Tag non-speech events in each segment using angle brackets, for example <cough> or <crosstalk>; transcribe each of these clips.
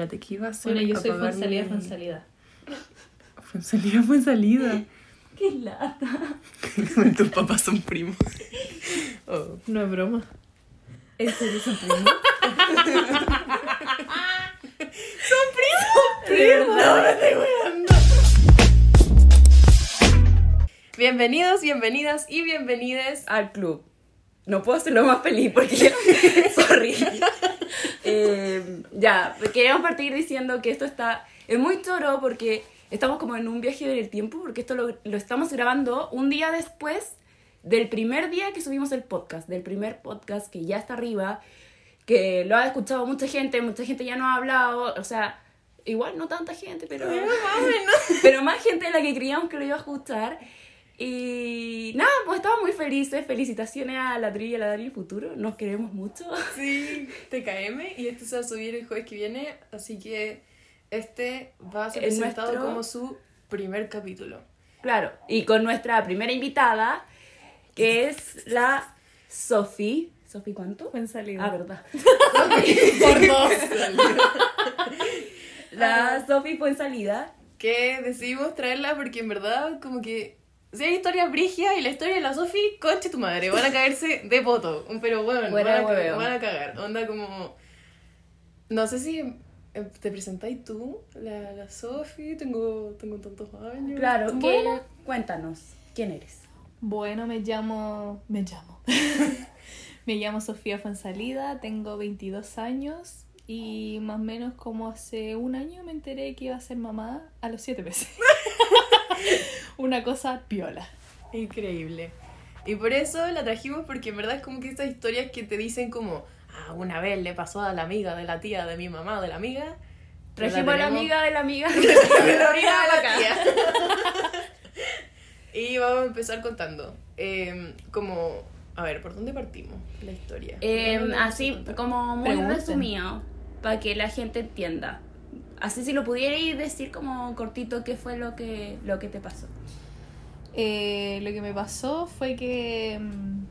Espérate, ¿qué iba a hacer? Bueno, yo soy Apagar fue salida, mi- fue <laughs> salida. Fue en salida, fue <laughs> en salida. Qué lata. <laughs> Tus papás son primos. Oh. No es broma. ¿En serio son primos? Bienvenidos, bienvenidas y bienvenides. Al club. No puedo hacerlo más feliz porque. Sorry. <laughs> Eh, ya, queríamos partir diciendo que esto está... Es muy toro porque estamos como en un viaje del tiempo porque esto lo, lo estamos grabando un día después del primer día que subimos el podcast, del primer podcast que ya está arriba, que lo ha escuchado mucha gente, mucha gente ya no ha hablado, o sea, igual no tanta gente, pero, pero más <laughs> gente de la que creíamos que lo iba a escuchar. Y nada, pues estamos muy felices. Felicitaciones a la Tri y a la Dani futuro. Nos queremos mucho. <laughs> Sí, TKM y este se va a subir el jueves que viene, así que este va a ser Es presentado nuestro- como su primer capítulo. Claro, y con nuestra primera invitada, que es la Sofi. ¿Sofi cuánto? Fue en salida. Ah, verdad. <laughs> Por dos. <laughs> La Sofi fue en salida. Que decidimos traerla porque en verdad como que si hay historias brigias y la historia de la Sofi, conche tu madre, van a caerse de poto. Pero bueno, van, a, cagar, hueveo. van a cagar. Onda como... No sé si eh, te presentáis tú, la, la Sofi, tengo, tengo tantos años. Claro, que Bueno. cuéntanos, ¿quién eres? Bueno, me llamo. Me llamo. <laughs> me llamo Sofía Fonsalida, tengo 22 años y más o menos como hace un año me enteré que iba a ser mamá a los 7 meses. <laughs> <laughs> Una cosa piola. Increíble. Y por eso la trajimos porque en verdad es como que estas historias que te dicen como, ah, una vez le pasó a la amiga de la tía de mi mamá, de la amiga. Trajimos a <laughs> <laughs> la amiga de la amiga. de la amiga de la acá. tía. y vamos a empezar contando. Eh, como, a ver, ¿por dónde partimos la historia? Eh, ¿Dónde así como muy resumido, para que la gente entienda. Así si lo pudierais decir como cortito qué fue lo que, lo que te pasó. Eh, lo que me pasó fue que mm,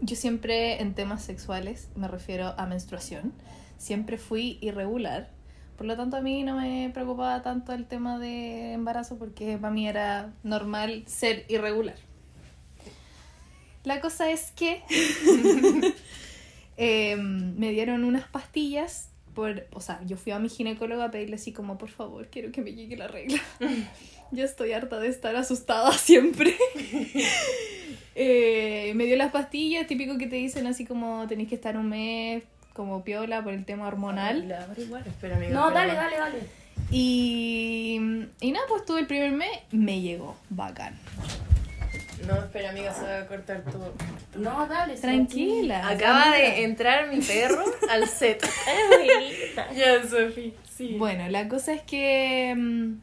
yo siempre en temas sexuales, me refiero a menstruación, siempre fui irregular. Por lo tanto, a mí no me preocupaba tanto el tema de embarazo porque para mí era normal ser irregular. La cosa es que <laughs> eh, me dieron unas pastillas. Por, o sea, yo fui a mi ginecóloga a pedirle así como, por favor, quiero que me llegue la regla. <laughs> Yo estoy harta de estar asustada <laughs> siempre. <laughs> Eh, me dio las pastillas, típico que te dicen así como tenéis que estar un mes como piola por el tema hormonal. Espera, amiga. No, espera. dale, dale, dale. Y, y nada, pues tuve el primer mes, me llegó, bacán. No, espera, amiga, se va a cortar todo. No, dale. Tranquila. Acaba de entrar mi perro al set. <laughs> ya, Sofi, sí. Bueno, la cosa es que mm,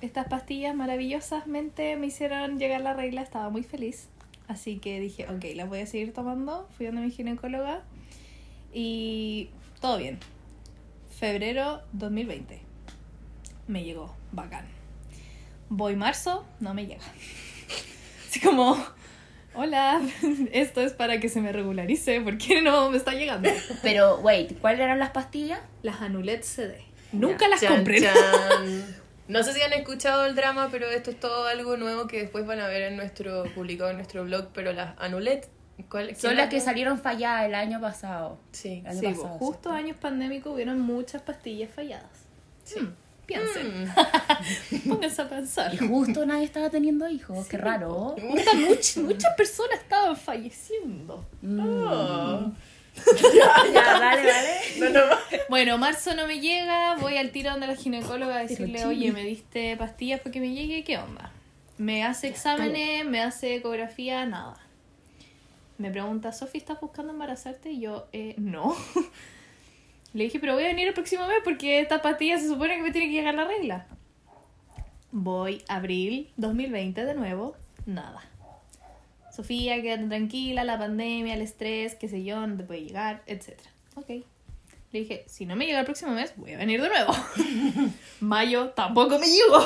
estas pastillas maravillosamente me hicieron llegar la regla, estaba muy feliz. Así que dije, ok, las voy a seguir tomando. Fui donde mi ginecóloga y todo bien. Febrero 2020. Me llegó, bacán. Voy marzo, no me llega. <laughs> Así como, hola, <laughs> esto es para que se me regularice, porque no me está llegando. Pero, wait, ¿cuáles eran las pastillas? Las Anulet CD. Nunca las Chan, compré. chan. <laughs> No sé si han escuchado el drama, pero esto es todo algo nuevo que después van a ver en nuestro publicado en nuestro blog. Pero las Anulet, ¿cuál, Son las que salieron falladas el año pasado. Sí. El año Sí, pasado, justo años pandémicos hubieron muchas pastillas falladas. Sí. Hmm, piensen, Mm. <laughs> pónganse a pensar. Y justo nadie estaba teniendo hijos, qué raro. Muchas personas estaban falleciendo. Mm. Oh. <laughs> Ya, dale, dale. No, no, Bueno, marzo no me llega, voy al tiro donde la ginecóloga a decirle, oye, me diste pastillas para que me llegue, ¿qué onda? Me hace exámenes, me hace ecografía, nada. Me pregunta, Sofi, ¿estás buscando embarazarte? Y yo, eh, no. Le dije, pero voy a venir el próximo mes porque esta pastilla se supone que me tiene que llegar la regla. Voy abril 2020 de nuevo, nada. Sofía, quédate tranquila, la pandemia, el estrés, qué sé yo, no te puede llegar, etc. Ok. Le dije, si no me llega el próximo mes, voy a venir de nuevo. <laughs> Mayo tampoco me llegó.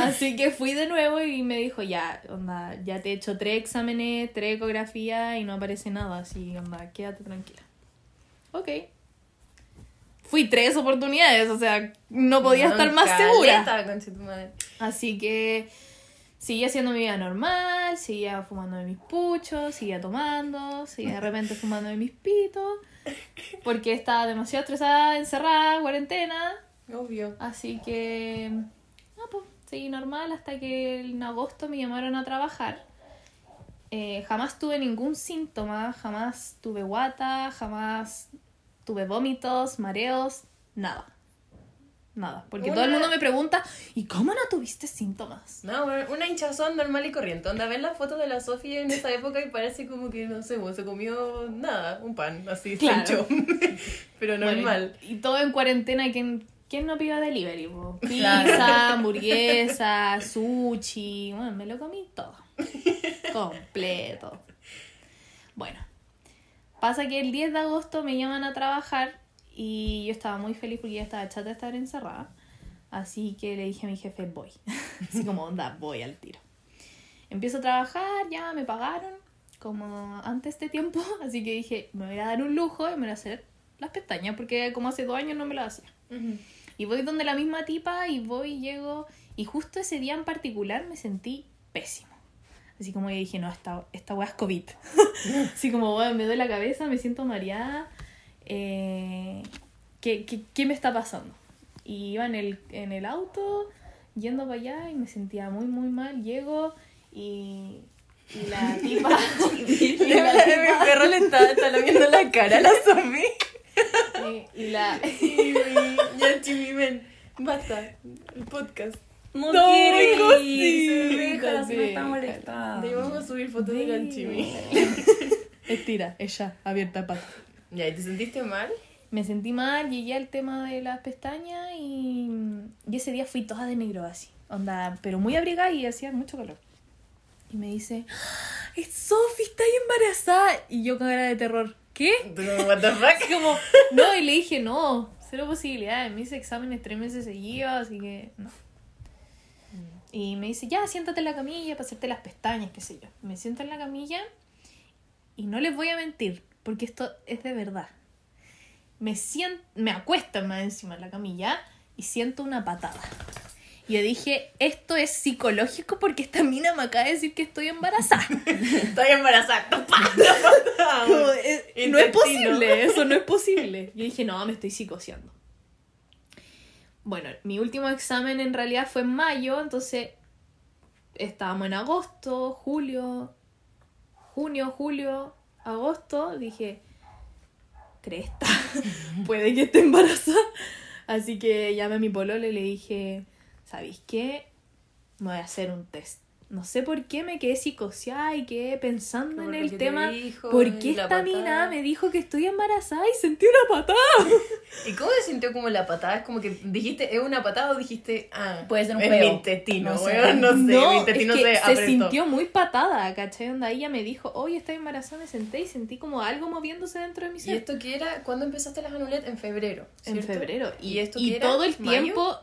Así que fui de nuevo y me dijo, ya, onda, ya te he hecho tres exámenes, tres ecografías y no aparece nada, así, onda, quédate tranquila. Ok. Fui tres oportunidades, o sea, no podía No, estar más segura. caleta, madre. Así que seguía haciendo mi vida normal, seguía fumando de mis puchos, seguía tomando, seguía de repente fumando de mis pitos, porque estaba demasiado estresada, encerrada, cuarentena. Obvio. Así que, ah, pues, seguí normal hasta que en agosto me llamaron a trabajar. Eh, jamás tuve ningún síntoma, jamás tuve guata, jamás tuve vómitos, mareos, nada. Nada. Porque todo el mundo me pregunta, ¿y cómo no tuviste síntomas? No, una hinchazón normal y corriente. Onda, ves las fotos de la Sofía en esa época y parece como que, no sé, se comió nada, un pan, así, Claro. <laughs> Pero normal. y, y todo en cuarentena, ¿quién, quién no pidió delivery? <laughs> Claro. Pizza, hamburguesa, sushi, bueno, me lo comí todo. <laughs> Completo. Bueno, pasa que el 10 de agosto me llaman a trabajar y yo estaba muy feliz porque ya estaba chata de estar encerrada. Así que le dije a mi jefe, voy. <laughs> Así como, onda, voy al tiro. Empiezo a trabajar, ya me pagaron, como antes de tiempo. <laughs> Así que dije, me voy a dar un lujo y me voy a hacer las pestañas, porque como hace dos años no me las hacía. Y voy donde la misma tipa y voy y llego. Y justo ese día en particular me sentí pésimo. Así como que dije, no, esta, esta weá es COVID. <laughs> Así como, weón, me duele la cabeza, me siento mareada. Eh, ¿qué, qué, qué me está pasando? Y iba en el, en el auto, yendo para allá y me sentía muy, muy mal. Llego y, y la <laughs> tipa... <laughs> y Mi la tipa- perro le está lamiendo la cara a la Sofía. y- y la... Y mi- ya, Chimi, ven. Basta. El podcast. No, No, quiere ir, sí, se deja, se me está sí. molestando. Le vamos a subir fotos de la Chimi. <laughs> Estira, ella, abierta pata. Ya, ¿y te sentiste mal? Me sentí mal, llegué al tema de las pestañas y, y ese día fui toda de negro así. Onda, pero muy abrigada y hacía mucho calor. Y me dice, "¡Ah! es Sofi, está ahí embarazada. Y yo con cara de terror, ¿qué? What the fuck? <laughs> Como, no, y le dije, no, cero posibilidades. Me hice exámenes tres meses seguidos, así que no. Y me dice, ya, siéntate en la camilla para hacerte las pestañas, qué sé yo. Me siento en la camilla y no les voy a mentir, porque esto es de verdad. Me siento, me acuesto más encima de la camilla y siento una patada. Y yo dije, esto es psicológico porque esta mina me acaba de decir que estoy embarazada. <laughs> Estoy embarazada. Como, eh, no es posible, eso no es posible. Yo dije, no, me estoy psicoseando. Bueno, mi último examen en realidad fue en mayo, entonces estábamos en agosto, julio, junio, julio, agosto. Dije, cresta, <laughs> puede que esté embarazada. Así que llamé a mi pololo y le dije, ¿sabéis qué? Me voy a hacer un test. No sé por qué me quedé psicoseada y quedé pensando en el tema. dijo, ¿Por qué esta patada. mina me dijo que estoy embarazada y sentí una patada? <laughs> ¿Y cómo se sintió como la patada? Es como que dijiste, ¿es una patada o dijiste, ah, Puede ser un es mi intestino, No sé. weón, no sé, mi No, es intestino que se se, apretó. sintió muy patada, ¿cachai? Onda ella me dijo, oye, estoy embarazada, me senté y sentí como algo moviéndose dentro de mi ¿Y ser. esto qué era? ¿Cuándo empezaste las anulet? En febrero, En febrero. ¿Y esto y qué era? todo el ¿Mayo? tiempo,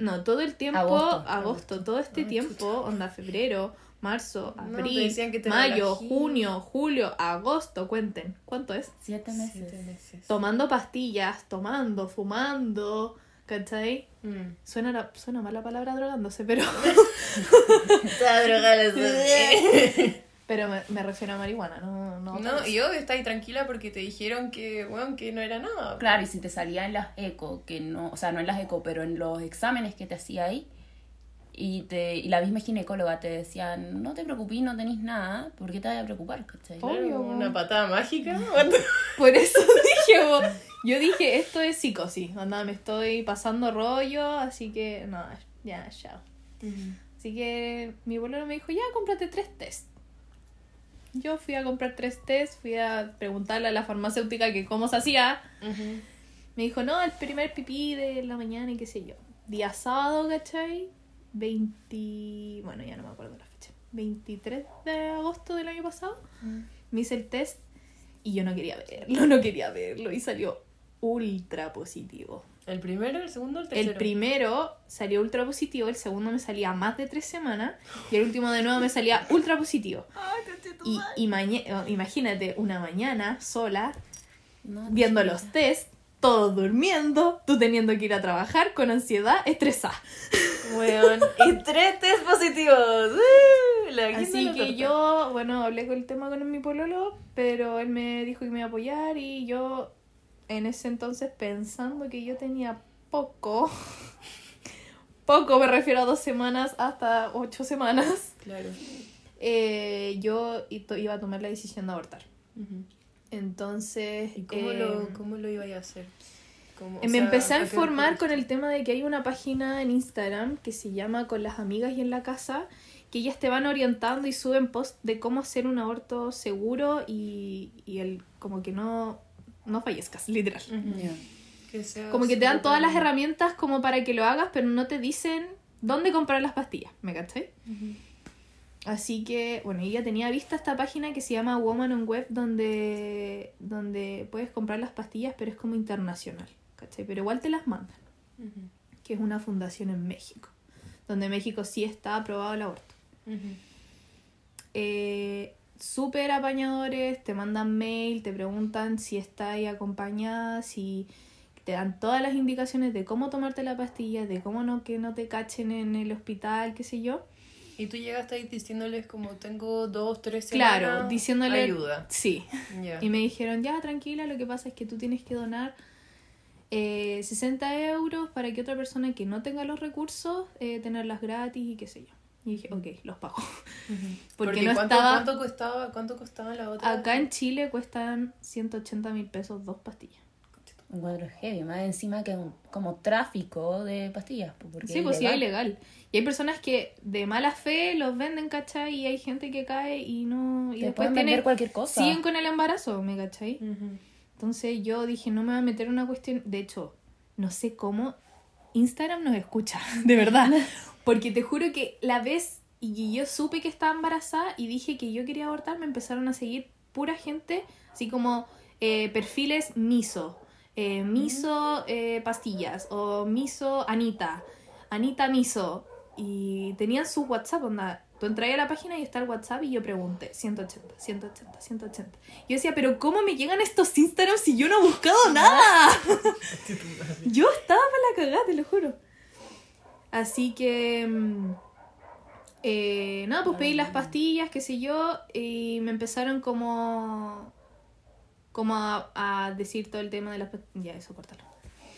no, todo el tiempo, agosto, Agosto. todo este Ay, tiempo, onda febrero, marzo, No, te abril, decían que te mayo, junio, julio, agosto, cuenten, ¿cuánto es? Siete Siete meses. meses. Tomando pastillas, tomando, fumando, ¿cachai? Mm. Suena, la- suena mal la palabra drogándose, pero, <laughs> Está drogada la <laughs> Sofía. Pero me, me refiero a marihuana, no, no. No, y obvio estás ahí tranquila porque te dijeron que, bueno, que no era nada. Claro, y si te salía en las eco, que no, o sea, no en las eco, pero en los exámenes que te hacía ahí, y, te, y la misma ginecóloga te decía, no te preocupes, no tenés nada, ¿por qué te vas a preocupar? ¿cachai? Claro, Obvio. Una patada mágica. <laughs> Por eso <laughs> dije, bo- yo dije, esto es psicosis, onda, me estoy pasando rollo, así que, no, ya, chao. Así que mi bolero me dijo, ya, cómprate tres test. Yo fui a comprar tres test, fui a preguntarle a la farmacéutica que cómo se hacía. Me dijo, no, el primer pipí de la mañana y qué sé yo. Día sábado, ¿cachai? 20... Bueno, ya no me acuerdo la fecha. 23 de agosto del año pasado. Me hice el test y yo no quería verlo, <laughs> no quería verlo. Y salió ultra positivo. ¿El primero, el segundo, el tercero? El primero salió ultra positivo, el segundo me salía más de tres semanas y el último de nuevo me salía ultra positivo. <laughs> Y, y maña- imagínate una mañana sola No, viendo los test todos durmiendo, tú teniendo que ir a trabajar con ansiedad, estresada. <laughs> Weón. Y tres test positivos. ¡Uh! Así que yo, bueno, hablé con el tema con mi pololo, pero él me dijo que me iba a apoyar y yo en ese entonces pensando que yo tenía poco, <laughs> poco me refiero a dos semanas hasta ocho semanas, Claro. eh, yo iba a tomar la decisión de abortar. Entonces, ¿Y cómo, eh, lo, cómo lo iba a hacer? ¿Cómo- o me sea, empecé a informar con el tema de que hay una página en Instagram que se llama Con las amigas y en la casa, que ellas te van orientando y suben posts de cómo hacer un aborto seguro y, y el como que no, no fallezcas, literal. Que sea Como que te dan todas las herramientas como para que lo hagas, pero no te dicen dónde comprar las pastillas, ¿me cachai? Así que, bueno, ella tenía vista esta página que se llama Woman on Web, donde, donde puedes comprar las pastillas, pero es como internacional, ¿cachai? Pero igual te las mandan, que es una fundación en México, donde México sí está aprobado el aborto. Eh, Súper apañadores, te mandan mail, te preguntan si está ahí acompañada, si te dan todas las indicaciones de cómo tomarte la pastilla, de cómo no que no te cachen en el hospital, qué sé yo. Y tú llegaste ahí diciéndoles como tengo dos, tres semanas. Claro, diciéndole Ayuda. Sí. Y me dijeron, ya, tranquila, lo que pasa es que tú tienes que donar eh, 60 euros para que otra persona que no tenga los recursos, eh, tenerlas gratis y qué sé yo. Y dije, ok, los pago. Porque no ¿cuánto, estaba- ¿cuánto costaba, ¿Cuánto costaba la otra? Acá en Chile cuestan 180 mil pesos dos pastillas. Un cuadro heavy, más encima que un, como tráfico de pastillas. Porque Sí, pues sí, es ilegal. Y hay personas que de mala fe los venden, ¿cachai? Y hay gente que cae y no... Y Te después pueden vender tienen, cualquier cosa. siguen con el embarazo, ¿me cachai? Ujú. Entonces yo dije, no me voy a meter en una cuestión. De hecho, no sé cómo Instagram nos escucha, <laughs> de verdad. <laughs> Porque te juro que la vez y yo supe que estaba embarazada y dije que yo quería abortar, me empezaron a seguir pura gente, así como eh, perfiles miso, eh, miso eh, pastillas o miso Anita, Anita miso. Y tenían su WhatsApp, onda. Tú entras a la página y está el WhatsApp y yo pregunté, 180, 180, 180. Yo decía, pero ¿cómo me llegan estos Instagram si yo no he buscado <laughs> nada? <laughs> yo estaba para la cagada, te lo juro. Así que... mm, eh, nada, pues pedí las pastillas, qué sé yo, y me empezaron como... Como a, a decir todo el tema de las pastillas. Ya, eso, córtalo.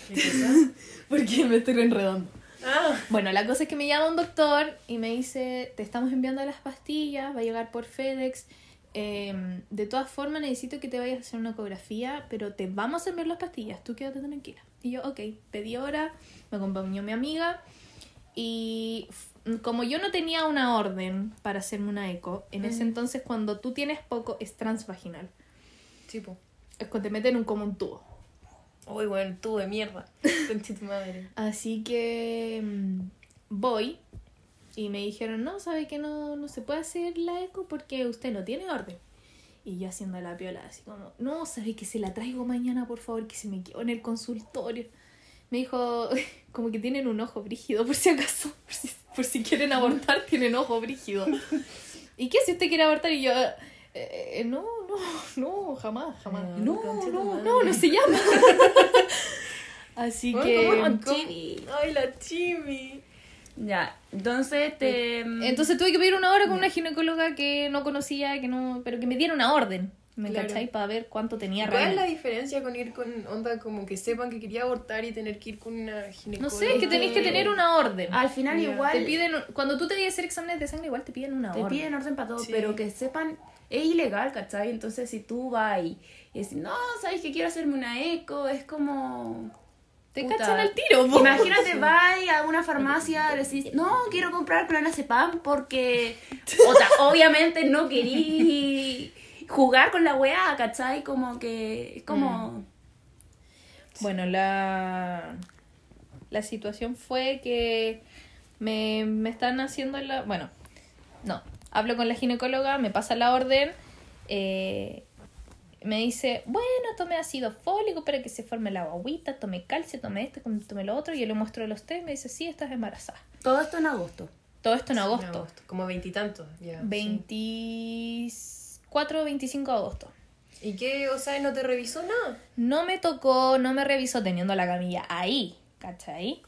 <laughs> Porque me estoy enredando. Ah, Bueno, la cosa es que me llama un doctor y me dice, te estamos enviando las pastillas, va a llegar por FedEx. eh, de todas formas, necesito que te vayas a hacer una ecografía, pero te vamos a enviar las pastillas, tú quédate tranquila. Y yo, ok, pedí hora, me acompañó mi amiga y como yo no tenía una orden para hacerme una eco, en ese Ujú. entonces cuando tú tienes poco es transvaginal. tipo. Es cuando te meten un, como un tubo. Uy, bueno, tú de mierda. <laughs> Concha tu madre. Así que mm, voy y me dijeron, no, sabe que no, no se puede hacer la eco porque usted no tiene orden. Y yo haciendo la piola, así como, no, sabe que se la traigo mañana, por favor, que se me quedó en el consultorio. Me dijo, como que tienen un ojo brígido, por si acaso, <laughs> por si, por si quieren abortar, tienen ojo brígido. ¿Y qué si usted quiere abortar? Y yo, "Eh, eh, no, no, no, jamás, jamás. No, no, no, no se llama. <laughs> Así que... ¿cómo- cómo- Chibi. Ay, la chibi. Ya, entonces te... Entonces tuve que pedir una hora con una ginecóloga que no conocía, que no, pero que me diera una orden, ¿me Claro. cachai? Para ver cuánto tenía ¿Cuál es la diferencia con ir con onda como que sepan que quería abortar y tener que ir con una ginecóloga? No sé, es que tenéis que tener una orden. Al final igual Te piden, cuando tú te vayas a hacer exámenes de sangre, igual te piden una te orden. piden orden para todo, Sí. pero que sepan, es ilegal, ¿cachai? Entonces si tú vas y, y decís, no, ¿sabes que quiero hacerme una eco? Es como... Te Puta. cachan al tiro, po. Imagínate, vas a una farmacia y <laughs> decís, no, quiero comprar clonazepam porque, <laughs> o sea, obviamente no querí jugar con la weá, ¿cachai? Como que, es como... Bueno, la, la situación fue que me, me están haciendo la... Bueno, no. Hablo con la ginecóloga, me pasa la orden. eh, me dice, bueno, tome ácido fólico para que se forme la guaguita, tome calcio, tome esto, tome lo otro. Y yo le muestro los test y me dice, sí, estás embarazada. Todo esto en agosto. Todo esto en Sí, agosto. Como veintitantos, sí. 24 o 25 de agosto. ¿Y qué? O sea, ¿no te revisó nada? No me tocó, no me revisó teniendo la camilla ahí, ¿cachai?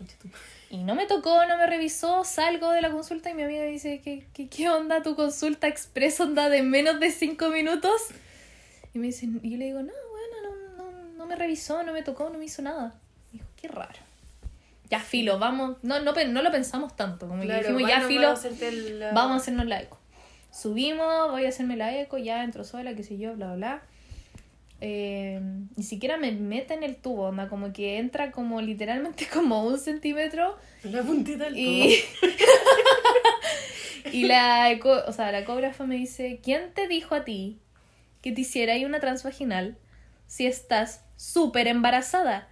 Y no me tocó, no me revisó, salgo de la consulta y mi amiga dice, ¿qué, qué, qué onda tu consulta express onda de menos de cinco minutos? Y me dice, y yo le digo, no, bueno, no, no, no me revisó, no me tocó, no me hizo nada. Y dijo, qué raro. Ya, filo, vamos, no, no, no lo pensamos tanto, como que dijimos, ya, filo, vamos a hacernos la eco. Subimos, voy a hacerme la eco, ya entro sola, qué sé yo, bla, bla, bla. Eh, ni siquiera me mete en el tubo, onda, como que entra como literalmente <laughs> como un centímetro La puntita del y, <laughs> y la eco, o sea, la ecógrafa me dice, ¿quién te dijo a ti que te hiciera ahí una transvaginal si estás súper embarazada?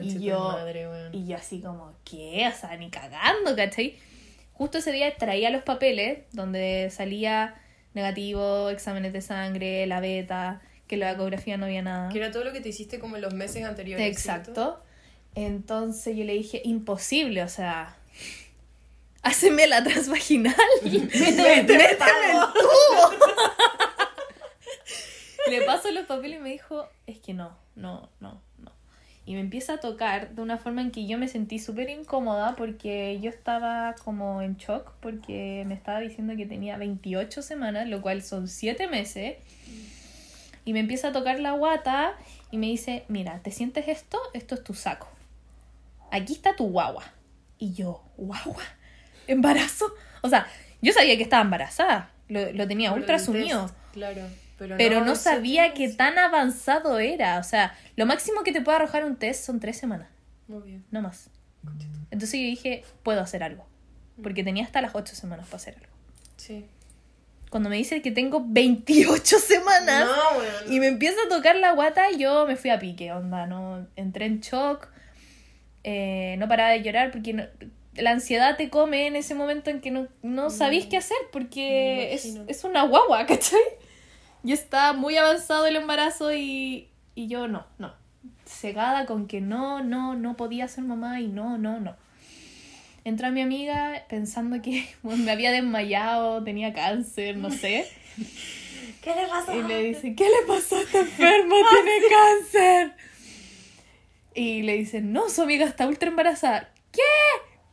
Y yo, madre, y yo así como, ¿qué? O sea, ni cagando, ¿cachai? Justo ese día traía los papeles donde salía negativo, exámenes de sangre, la beta, que la ecografía no había nada. Que era todo lo que te hiciste como en los meses anteriores. ¿cierto? Exacto. Entonces yo le dije, imposible, o sea, háceme la transvaginal. <laughs> <laughs> méteme el tubo. <laughs> le paso los papeles y me dijo, es que no, no, no, no. Y me empieza a tocar de una forma en que yo me sentí súper incómoda porque yo estaba como en shock porque me estaba diciendo que tenía 28 semanas, lo cual son 7 meses. Y me empieza a tocar la guata y me dice, mira, ¿te sientes esto? Esto es tu saco. Aquí está tu guagua. Y yo, guagua, embarazo. O sea, yo sabía que estaba embarazada. Lo, lo tenía Por ultra asumido. Claro. Pero, Pero no sabía que tan avanzado era. O sea, lo máximo que te puede arrojar un test son tres semanas, Muy bien. no más. Entonces yo dije, puedo hacer algo. Porque tenía hasta las ocho semanas para hacer algo. Sí. Cuando me dice que tengo 28 semanas No, weón. y me empieza a tocar la guata, yo me fui a pique, onda, no entré en shock, eh, no paraba de llorar porque no- la ansiedad te come en ese momento en que no, no sabís qué hacer porque es, es una guagua, ¿cachai? Yo estaba muy avanzado el embarazo y, y yo no, no. Cegada con que no, no, no podía ser mamá y no, no, no. Entra mi amiga pensando que <laughs> bueno, me había desmayado, tenía cáncer, no sé. <laughs> ¿Qué le pasó? Y le dice, ¿qué le pasó a esta enferma? <laughs> Tiene cáncer. Y le dicen, no, su amiga está ultra embarazada. ¿Qué?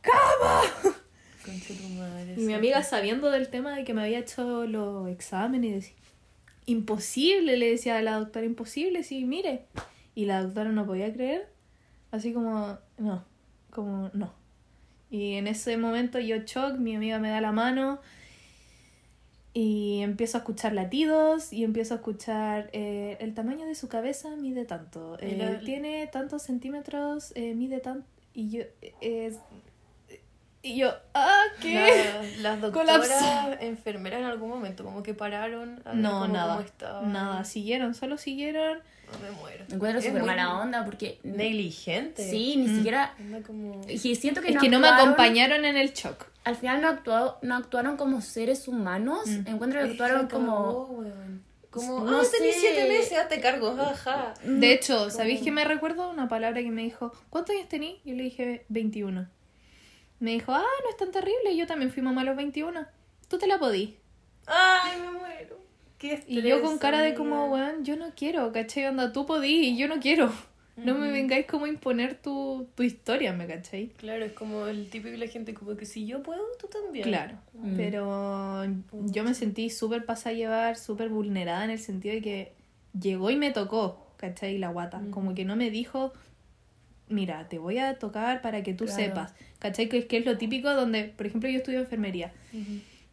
¿Cómo? Concha tu madre. Y mi amiga sabiendo del tema de que me había hecho los exámenes y decía, imposible, le decía a la doctora, imposible, sí, mire. Y la doctora no podía creer, así como, no, como, no. Y en ese momento yo shock, mi amiga me da la mano y empiezo a escuchar latidos y empiezo a escuchar eh, el tamaño de su cabeza mide tanto, eh, la- tiene tantos centímetros, eh, mide tanto, y yo, eh, y yo, ah, ¿qué? La- las <laughs> doctoras, enfermeras en algún momento, como que pararon a ver No, cómo- nada. cómo estaba. Nada, siguieron, solo siguieron. No me muero. Me encuentro súper mala onda porque. Negligente. Sí, ni siquiera. Anda como... Y siento que Es no que no me actuaron- acompañaron en el shock. Al final no, actuado, no actuaron como seres humanos. Mm. Encuentro que actuaron como. weón. Como, No ah, tenés sé. siete meses, hazte cargo, jaja. De hecho, ¿sabéis que me recuerdo una palabra que me dijo, ¿cuántos años tení? Yo le dije 21. Me dijo, ah, no es tan terrible, yo también fui mamá a los 21. Tú te la podí. Ay, me muero. Qué Y yo con cara de como, weón, yo no quiero, ¿cachai? Onda, tú podí y yo no quiero. No me vengáis como a imponer tu, tu historia, ¿me cachai? Claro, es como el típico de la gente, como que si yo puedo, tú también. Claro, Mm. pero yo me sentí súper pasada a llevar, súper vulnerada en el sentido de que llegó y me tocó, ¿cachai? La guata. Ujú. Como que no me dijo, mira, te voy a tocar para que tú Claro. sepas, ¿cachai? Que es, que es lo típico donde, por ejemplo, yo estudio enfermería.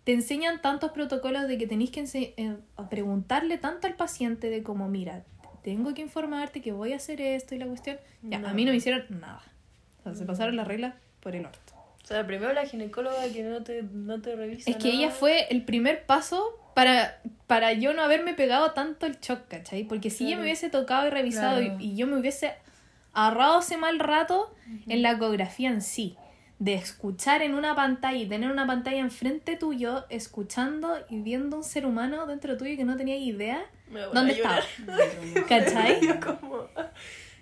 Te enseñan tantos protocolos de que tenéis que eh, preguntarle tanto al paciente de como, mira, tengo que informarte que voy a hacer esto y la cuestión. Ya, No. a mí no me hicieron nada. O sea, se pasaron las reglas por el orto. O sea, primero la ginecóloga que no te, no te revisa Es que ella nada. fue el primer paso para, para yo no haberme pegado tanto el shock, ¿cachai? Porque si ella Claro. me hubiese tocado y revisado Claro. y, y yo me hubiese ahorrado ese mal rato en la ecografía en sí, de escuchar en una pantalla y tener una pantalla enfrente tuyo, escuchando y viendo un ser humano dentro tuyo que no tenía idea dónde estaba. <laughs> ¿Cachai? <laughs> Como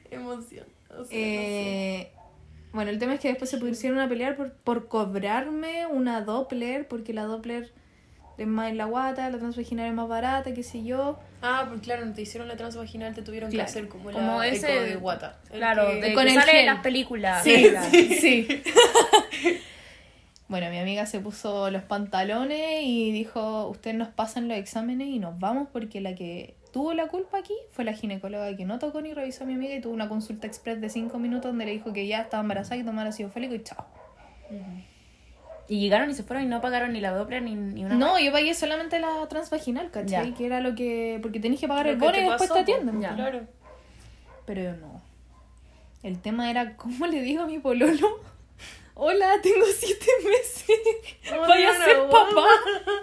emoción. O sea, no sé. Eh, bueno, el tema es que después se pusieron a pelear por, por cobrarme una Doppler, porque la Doppler es más en la guata, la transvaginal es más barata, qué sé yo. Ah, pues claro, no te hicieron la transvaginal, te tuvieron Claro, que hacer como, como la ese- eco de guata. Claro, que- de con que el sale gel. en las películas. Sí, Claro. <laughs> sí. Bueno, mi amiga se puso los pantalones y dijo, ustedes nos pasan los exámenes y nos vamos porque la que tuvo la culpa aquí fue la ginecóloga que no tocó ni revisó a mi amiga y tuvo una consulta express de 5 minutos donde le dijo que ya estaba embarazada y tomar ácido fólico y chao. Y llegaron y se fueron y no pagaron ni la Doppler ni, ni una. No, yo pagué solamente la transvaginal, ¿cachai? Ya. Que era lo que... Porque tenés que pagar Lo el bono y después pasó, te atienden. Ya. Claro. Pero yo no. El tema era cómo le digo a mi pololo, <laughs> hola, tengo siete meses, Oh, <laughs> vaya a ser papá.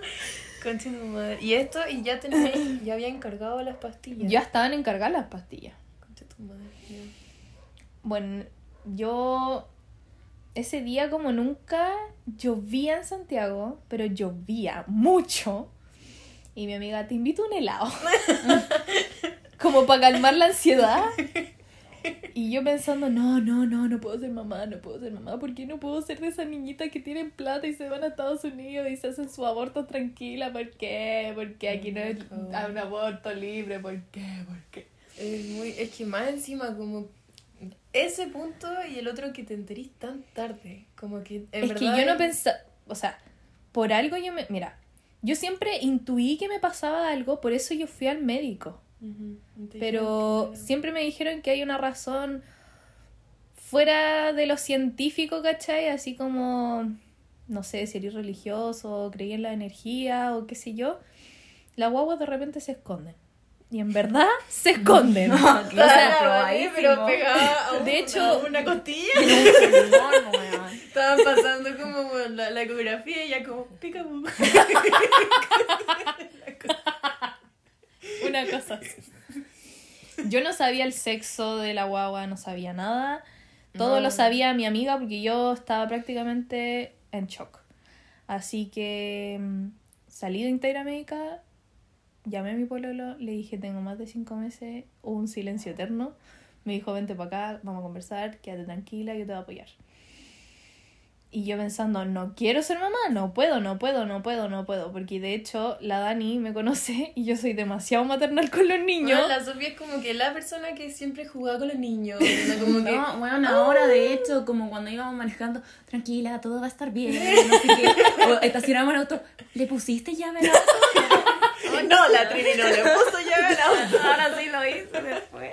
<laughs> Concha tu madre. Y esto, y ya tenéis, ya había encargado las pastillas. Ya estaban encargadas las pastillas. Concha tu madre. Bueno, yo ese día como nunca llovía en Santiago, pero llovía mucho. Y mi amiga, te invito a un helado. <laughs> como para calmar la ansiedad. Y yo pensando, no, no, no, no puedo ser mamá, no puedo ser mamá, ¿por qué no puedo ser de esas niñitas que tienen plata y se van a Estados Unidos y se hacen su aborto tranquila? ¿Por qué? Porque aquí no es un aborto libre, ¿por qué? ¿Por qué? Es, muy, es que más encima como ese punto y el otro que te enterís tan tarde. Como que en es que yo no pensaba, o sea, por algo yo me, mira, yo siempre intuí que me pasaba algo, por eso yo fui al médico. Pero que- siempre me dijeron que hay una razón fuera de lo científico, ¿cachai? Así como, no sé, si eres religioso, creí en la energía o qué sé yo. Las guaguas de repente se esconden. Y en verdad se esconden. <laughs> O sea, Ah, probadísimo. pero pegada a De una- hecho- una costilla. <laughs> No, no. Estaban pasando como la, la ecografía y ya como pica <laughs> Una cosa así. Yo no sabía el sexo de la guagua, no sabía nada. Todo No. lo sabía mi amiga porque yo estaba prácticamente en shock. Así que mm, salí de Integra Médica, llamé a mi pololo, le dije tengo más de cinco meses, hubo un silencio eterno. Me dijo vente para acá, vamos a conversar, quédate tranquila, yo te voy a apoyar. Y yo pensando, no quiero ser mamá, no puedo, no puedo, no puedo, no puedo. Porque de hecho la Dani me conoce <laughs> y yo soy demasiado maternal con los niños. Bueno, la Sofía es como que la persona que siempre jugaba con los niños. Como que <laughs> No, bueno, ahora de hecho, como cuando íbamos manejando, tranquila, todo va a estar bien, no sé qué. O estacionamos el auto, ¿le pusiste llave al auto? No, la Trini no le puso llave al auto. <laughs> Ahora sí lo hice después.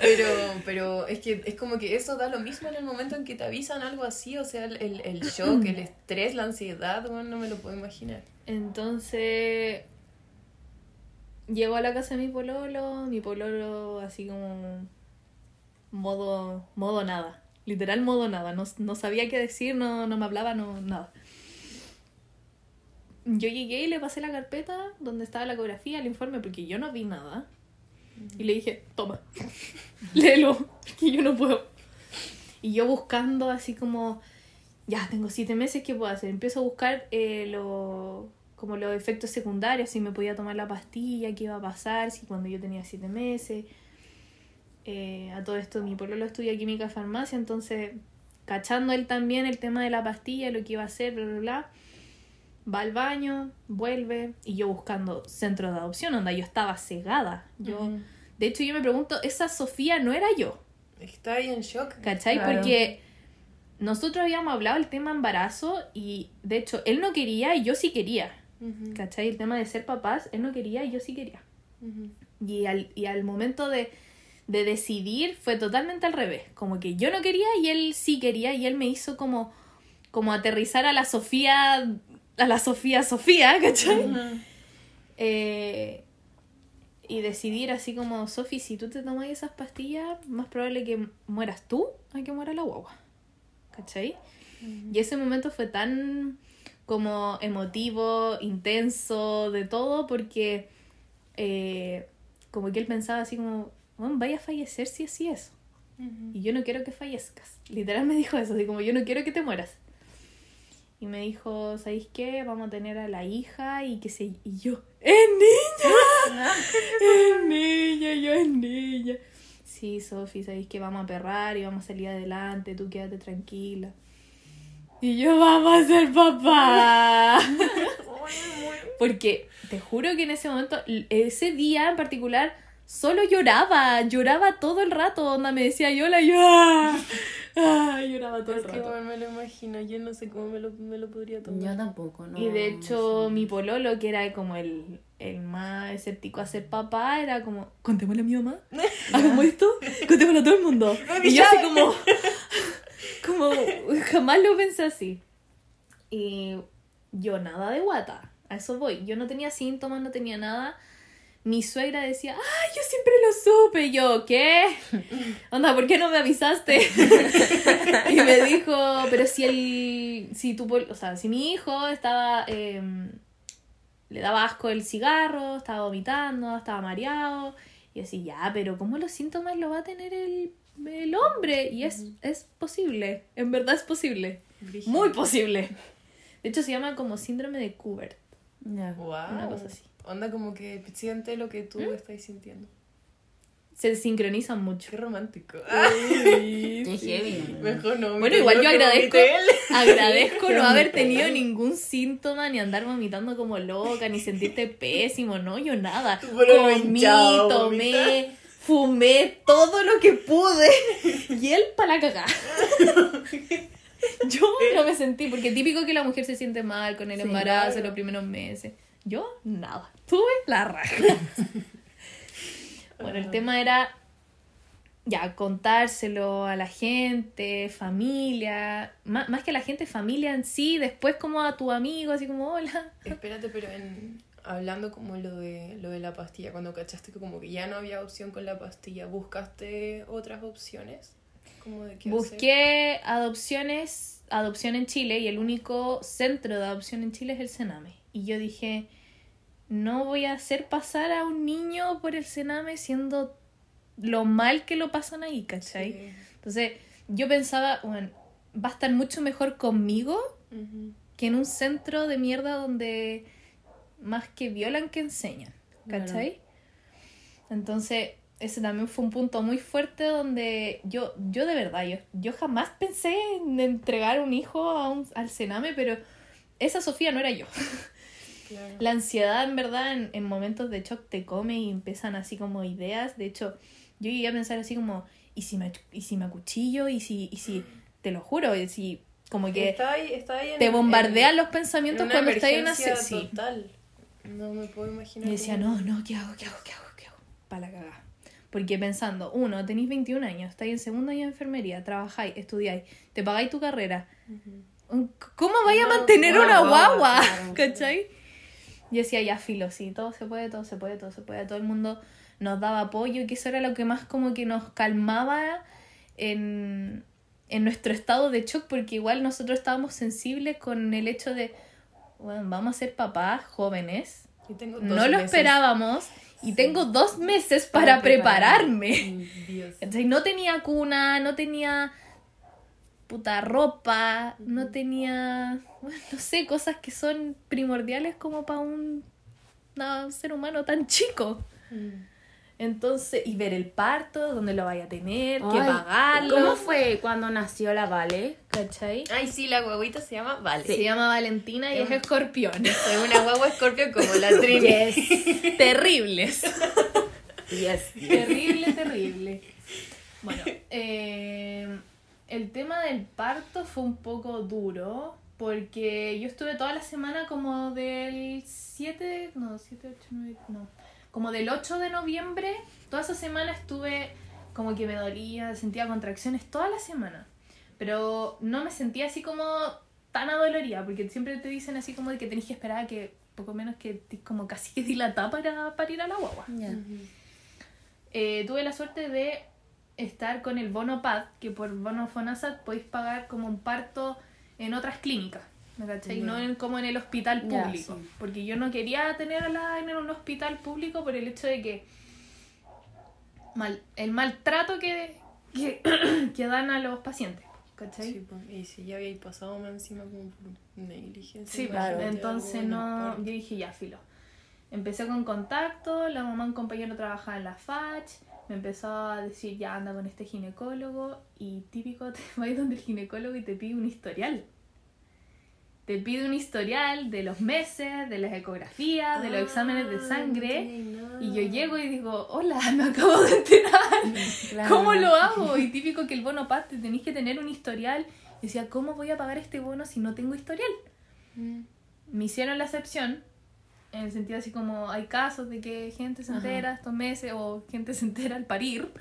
Pero, pero es que es como que eso da lo mismo en el momento en que te avisan algo así, o sea, el, el, shock, el estrés, la ansiedad, bueno, no me lo puedo imaginar. Entonces llegó a la casa de mi pololo, mi pololo así como modo, modo nada, literal modo nada, no, no sabía qué decir, no, no me hablaba, no, nada. Yo llegué y le pasé la carpeta donde estaba la ecografía, el informe, porque yo no vi nada. Y le dije, toma, <laughs> léelo, que yo no puedo. Y yo buscando así como, ya, tengo siete meses, ¿qué puedo hacer? Empiezo a buscar eh, lo, como los efectos secundarios, si me podía tomar la pastilla, qué iba a pasar, si cuando yo tenía siete meses. Eh, a todo esto, mi pololo estudia química farmacia, entonces, cachando él también el tema de la pastilla, lo que iba a hacer, bla, bla, bla. Va al baño, vuelve, y yo buscando centros de adopción, onda, yo estaba cegada. Yo. De hecho, yo me pregunto, esa Sofía no era yo. Está ahí en shock. ¿Cachai? Claro. Porque nosotros habíamos hablado del tema embarazo y de hecho él no quería y yo sí quería. Ujú, ¿Cachai? El tema de ser papás, él no quería y yo sí quería. Y al, y al momento de, de decidir fue totalmente al revés. Como que yo no quería y él sí quería y él me hizo como, como aterrizar a la Sofía, a la Sofía Sofía, <laughs> ¿cachai? Eh, y decidir así como, Sofi, si tú te tomas esas pastillas, más probable que mueras tú a que muera la guagua. ¿Cachai? Y ese momento fue tan como emotivo, intenso, de todo, porque eh, como que él pensaba así como, bueno, vaya a fallecer si así es. Ujú. Y yo no quiero que fallezcas. Literal me dijo eso, así como yo no quiero que te mueras. Y me dijo, ¿sabéis qué? Vamos a tener a la hija y que se... Y yo, ¡es niña! <laughs> ¡Es niña! Yo es niña. Sí, Sofi, ¿sabéis que vamos a perrar y vamos a salir adelante? Tú quédate tranquila. Y yo, vamos a ser papá. <laughs> Porque te juro que en ese momento, ese día en particular, solo lloraba, lloraba todo el rato, onda me decía Yola, yo ah, lloraba todo el Es que rato. bueno, me lo imagino, yo no sé cómo me lo, me lo podría tomar. Yo tampoco, ¿no? Y de hecho, mi pololo, que era como el, el más escéptico a ser papá, era como, contémosle a mi mamá, <laughs> hagamos esto, contémosle a todo el mundo. Y yo así como, <laughs> como, jamás lo pensé así. Y yo nada de guata, a eso voy. Yo no tenía síntomas, no tenía nada. Mi suegra decía, ¡ay, yo siempre lo supe! Y yo, ¿qué? Onda, ¿por qué no me avisaste? <laughs> y me dijo, pero si el, si tu, o sea, si mi hijo estaba, em, le daba asco el cigarro, estaba vomitando, estaba mareado, y así, ya, pero ¿cómo los síntomas lo va a tener el, el hombre? Y es, es posible, en verdad es posible, Brígido. muy posible. De hecho, se llama como síndrome de Kubert. Wow. Una cosa así. Onda como que siente lo que tú estás sintiendo. Se sincronizan mucho. Qué romántico. Qué heavy. Mejor no. Bueno, igual yo agradezco, <laughs> agradezco no haber tenido ningún síntoma, ni andar vomitando como loca, ni sentirte <laughs> pésimo, no, yo nada. Comí, tomé, fumé todo lo que pude. Y él para la cagada. <laughs> Yo no me sentí, porque típico que la mujer se siente mal con el Sí, embarazo claro. los primeros meses. Yo, nada. Tuve la raja. Bueno, el tema era ya contárselo a la gente, familia, má- más, que a la gente, familia en sí, después como a tu amigo, así como hola. Espérate, pero en, hablando como lo de, lo de la pastilla, cuando cachaste que como que ya no había opción con la pastilla, ¿buscaste otras opciones? Como de qué hacer? Busqué adopciones, adopción en Chile y el único centro de adopción en Chile es el Sename. Y yo dije, no voy a hacer pasar a un niño por el Sename siendo lo mal que lo pasan ahí, ¿cachai? Sí. Entonces yo pensaba, bueno, va a estar mucho mejor conmigo que en un centro de mierda donde más que violan que enseñan, ¿cachai? Entonces, ese también fue un punto muy fuerte donde yo, yo de verdad, yo, yo jamás pensé en entregar un hijo a un, al Sename, pero esa Sofía no era yo. <laughs> Claro. La ansiedad, en verdad, en, en momentos de shock te come y empiezan así como ideas. De hecho, yo llegué a pensar así como, ¿y si me, y si me acuchillo? ¿Y si, y si, te lo juro, y si como que en- te bombardean en- los en pensamientos una cuando estás en una emergencia se- sí. total. No me puedo imaginar. Y decía, cómo- no, no, ¿qué hago? ¿Qué hago? ¿Qué hago? ¿Qué hago? Para la cagada. Porque pensando, uno, tenéis 21 años, estáis en segundo año de enfermería, trabajáis, estudiáis, te pagáis tu carrera. Ujú. ¿Cómo vaya a No, mantener una una guagua, claro. <laughs> ¿Cachai? Y decía, ya filo, sí, todo se puede, todo se puede, todo se puede. Todo el mundo nos daba apoyo y que eso era lo que más como que nos calmaba en, en nuestro estado de shock, porque igual nosotros estábamos sensibles con el hecho de, bueno, vamos a ser papás jóvenes. Y tengo No lo meses. esperábamos y Sí. tengo dos meses Para para, preparar. prepararme. Dios. Entonces, no tenía cuna, no tenía puta ropa, no tenía, bueno, <laughs> no sé, cosas que son primordiales como para un, no, ser humano tan chico. Mm. Entonces, y ver el parto, dónde lo vaya a tener, que Ay, pagarlo. ¿Cómo fue cuando nació la Vale? ¿Cachai? Ay, sí, la guaguita se llama Vale. Se llama Valentina y es escorpión. Es una guagua escorpio como la <laughs> Trini. <laughs> Terribles. Yes. Terrible, terrible. Bueno, eh, el tema del parto fue un poco duro porque yo estuve toda la semana como del 7, no, 7, 8, 9, no, como del 8 de noviembre, toda esa semana estuve como que me dolía, sentía contracciones toda la semana, pero no me sentía así como tan adolorida porque siempre te dicen así como de que tenés que esperar a que poco menos que como casi que dilatar para, para ir a la guagua. Ya. Eh, tuve la suerte de estar con el bono PAD, que por bono FONASAT podéis pagar como un parto en otras clínicas, ¿me cachai? No en- como en el hospital público. sí. Porque yo no quería tenerla en un hospital público por el hecho de que mal, el maltrato que, que, <clears throat> que dan a los pacientes, ¿cachai? Sí, pues, y si ya había pasado más encima como por negligencia. Sí, claro. entonces no, yo dije ya, filo. Empecé con contacto, la mamá de un compañero trabajaba en la FACH, me empezó a decir ya anda con este ginecólogo y típico <laughs> te vas donde el ginecólogo y te pide un historial. te pide un historial de los meses, de las ecografías, de los exámenes de Ah, sangre. no tenía nada. Y yo llego y digo, hola, <laughs> me acabo de enterar. <laughs> ¿Cómo lo hago? Y típico que el bono PAD te tenéis que tener un historial. Y decía, ¿cómo voy a pagar este bono si no tengo historial? Mm. Me hicieron la excepción. En el sentido así como hay casos de que gente se entera estos meses o gente <laughs> se entera al parir.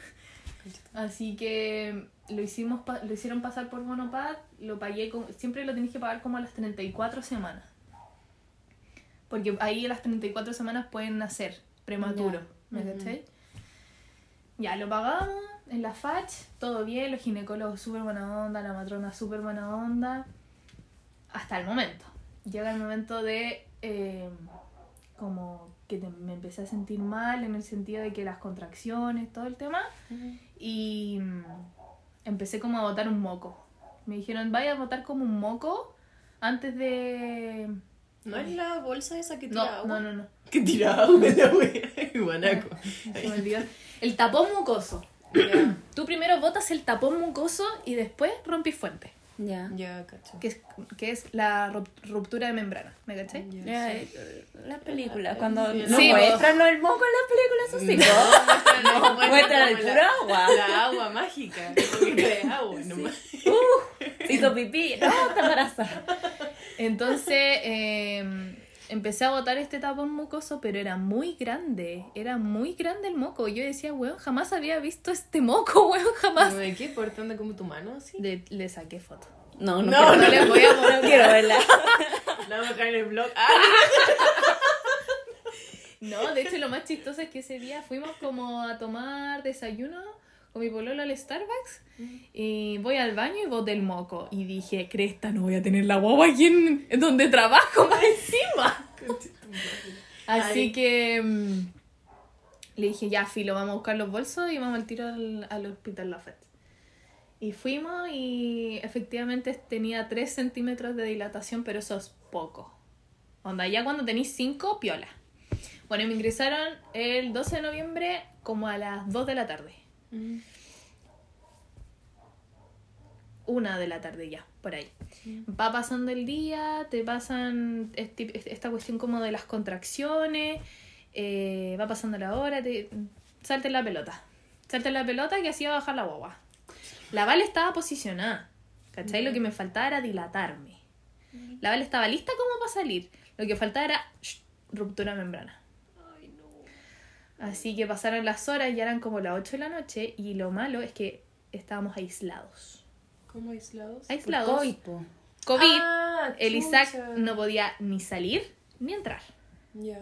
Así que lo hicimos lo hicieron pasar por Monopad, lo pagué con, siempre lo tenéis que pagar como a las 34 semanas. Porque ahí a las 34 semanas pueden nacer prematuro, ¿me cachai? Ya lo pagamos en la FACH, todo bien, los ginecólogos súper buena onda, la matrona súper buena onda, hasta el momento. Llega el momento de eh, como que te- me empecé a sentir mal en el sentido de que las contracciones, todo el tema, y mm, empecé como a botar un moco. Me dijeron, vaya a botar como un moco antes de... ¿No es la bolsa esa que tira No, agua? no, no, no. Que tira agua la <laughs> wea. <laughs> Guanaco. <laughs> Se me olvidó. El tapón mucoso. <coughs> Tú primero botas el tapón mucoso y después rompís fuente, Ya. ya, cacho. que es, que es la ru- ruptura de membrana, ¿me cachai? Ya, eh, las películas, cuando Sí, no sí, muestran del moco en las películas, eso sí, ¿no? No, muestran el puro agua. La agua mágica. Un poquito de agua nomás. Hizo pipí, no, está embarazada. Entonces eh, empecé a botar este tapón mucoso, pero era muy grande, era muy grande el moco. Yo decía, weón, jamás había visto este moco, <laughs> weón, jamás. ¿De qué? ¿Por dónde como tu mano así? Le, le saqué foto. No, no, No, quiero no verla. les voy a mostrar. No quiero verla. <laughs> La voy a dejar en el blog. Ah, <laughs> No, de hecho lo más chistoso es que ese día fuimos como a tomar desayuno con mi pololo al Starbucks y voy al baño y boté el moco y dije, cresta, no voy a tener la guagua aquí en, en donde trabajo <laughs> más encima. <laughs> Así Ay. que mm, le dije, ya, filo, vamos a buscar los bolsos y vamos al tiro al, al hospital Lafayette. Y fuimos y efectivamente tenía 3 centímetros de dilatación, pero eso es poco. Onda, ya cuando tenéis 5, piola. Bueno, y me ingresaron el 12 de noviembre como a las 2 de la tarde. Una de la tarde ya, por ahí. Va pasando el día, te pasan este- esta cuestión como de las contracciones, eh, va pasando la hora, te, salte la pelota. Salte la pelota que así va a bajar la guagua. La Vale estaba posicionada, ¿cachai? Lo que me faltaba era dilatarme. La Vale estaba lista como para salir. Lo que faltaba era shh, ruptura membrana. Así que pasaron las horas, ya eran como las 8 de la noche y lo malo es que estábamos aislados. ¿Cómo aislados? Aislados. COVID, po. COVID. Ah, el Isaac no podía ni salir ni entrar. Ya.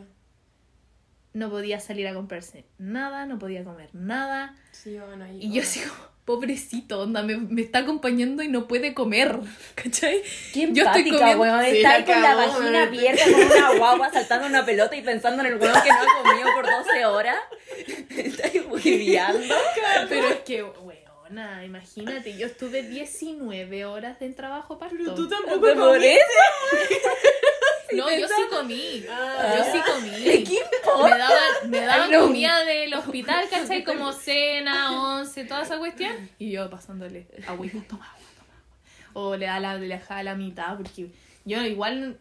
No podía salir a comprarse nada, no podía comer nada. Sí, llevaban ahí. Y yo así como, pobrecito, onda, me, me está acompañando y no puede comer. <laughs> ¿Cachai? Qué Yo estoy empática, comiendo- weón. Sí, Está la ahí con la vagina weón. abierta con una guagua saltando una pelota y pensando en el weón que no ha comido por 12 horas. <laughs> Está ahí huiviando. Pero es que, weona, imagínate, yo estuve 19 horas de trabajo parto. Pero tú tampoco ¿Por comiste. <laughs> No, yo sí comí. Ah. Yo sí comí. ¿Qué importa? Me daban, me daban no. comida del hospital, ¿cachai? Como cena, once, toda esa cuestión. Y yo pasándole agüita, toma agua, toma agua. O le da la, le dejaba la mitad, porque yo igual